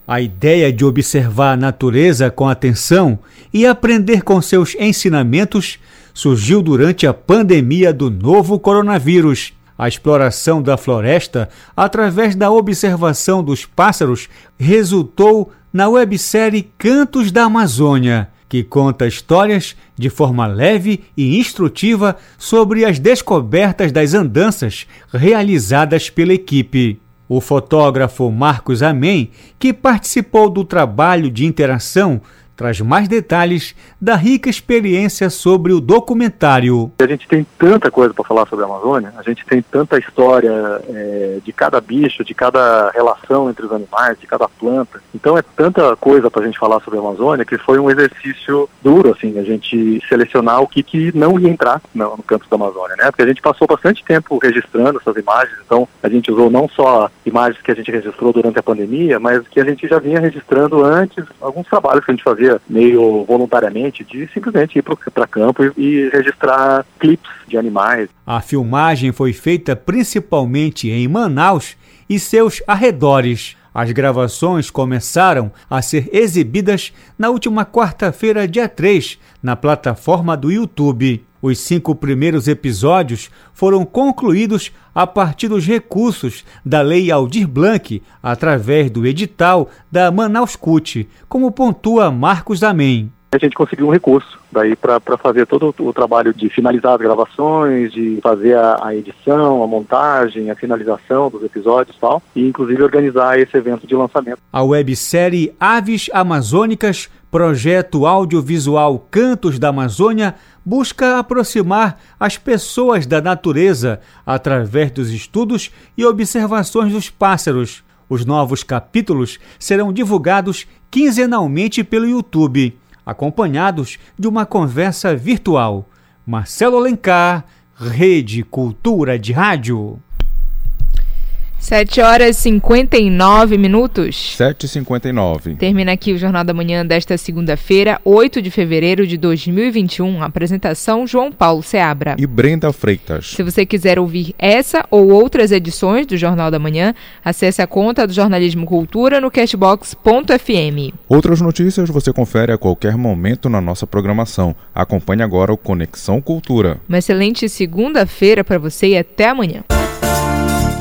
A ideia de observar a natureza com atenção e aprender com seus ensinamentos surgiu durante a pandemia do novo coronavírus. A exploração da floresta através da observação dos pássaros resultou na websérie Cantos da Amazônia, que conta histórias de forma leve e instrutiva sobre as descobertas das andanças realizadas pela equipe. O fotógrafo Marcos Amém, que participou do trabalho de interação, traz mais detalhes da rica experiência sobre o documentário. A gente tem tanta coisa para falar sobre a Amazônia, a gente tem tanta história é, de cada bicho, de cada relação entre os animais, de cada planta. Então é tanta coisa para a gente falar sobre a Amazônia que foi um exercício duro, assim, a gente selecionar o que, que não ia entrar no, no campo da Amazônia, né? Porque a gente passou bastante tempo registrando essas imagens, então a gente usou não só imagens que a gente registrou durante a pandemia, mas que a gente já vinha registrando antes, alguns trabalhos que a gente fazia fazia meio voluntariamente de simplesmente ir para campo e, e registrar clipes de animais. A filmagem foi feita principalmente em Manaus e seus arredores. As gravações começaram a ser exibidas na última quarta-feira, dia 3, na plataforma do YouTube. Os cinco primeiros episódios foram concluídos a partir dos recursos da Lei Aldir Blanc, através do edital da Manaus CUT, como pontua Marcos Amém. A gente conseguiu um recurso daí para fazer todo o trabalho de finalizar as gravações, de fazer a, a, edição, a montagem, a finalização dos episódios e tal, e inclusive organizar esse evento de lançamento. A websérie Aves Amazônicas, projeto audiovisual Cantos da Amazônia, busca aproximar as pessoas da natureza através dos estudos e observações dos pássaros. Os novos capítulos serão divulgados quinzenalmente pelo YouTube, acompanhados de uma conversa virtual. Marcelo Alencar, Rede Cultura de Rádio. 7 horas e 59 minutos. 7h59. Termina aqui o Jornal da Manhã desta segunda-feira, 8 de fevereiro de 2021. Apresentação João Paulo Seabra. E Brenda Freitas. Se você quiser ouvir essa ou outras edições do Jornal da Manhã, acesse a conta do Jornalismo Cultura no cashbox.fm. Outras notícias você confere a qualquer momento na nossa programação. Acompanhe agora o Conexão Cultura. Uma excelente segunda-feira para você e até amanhã.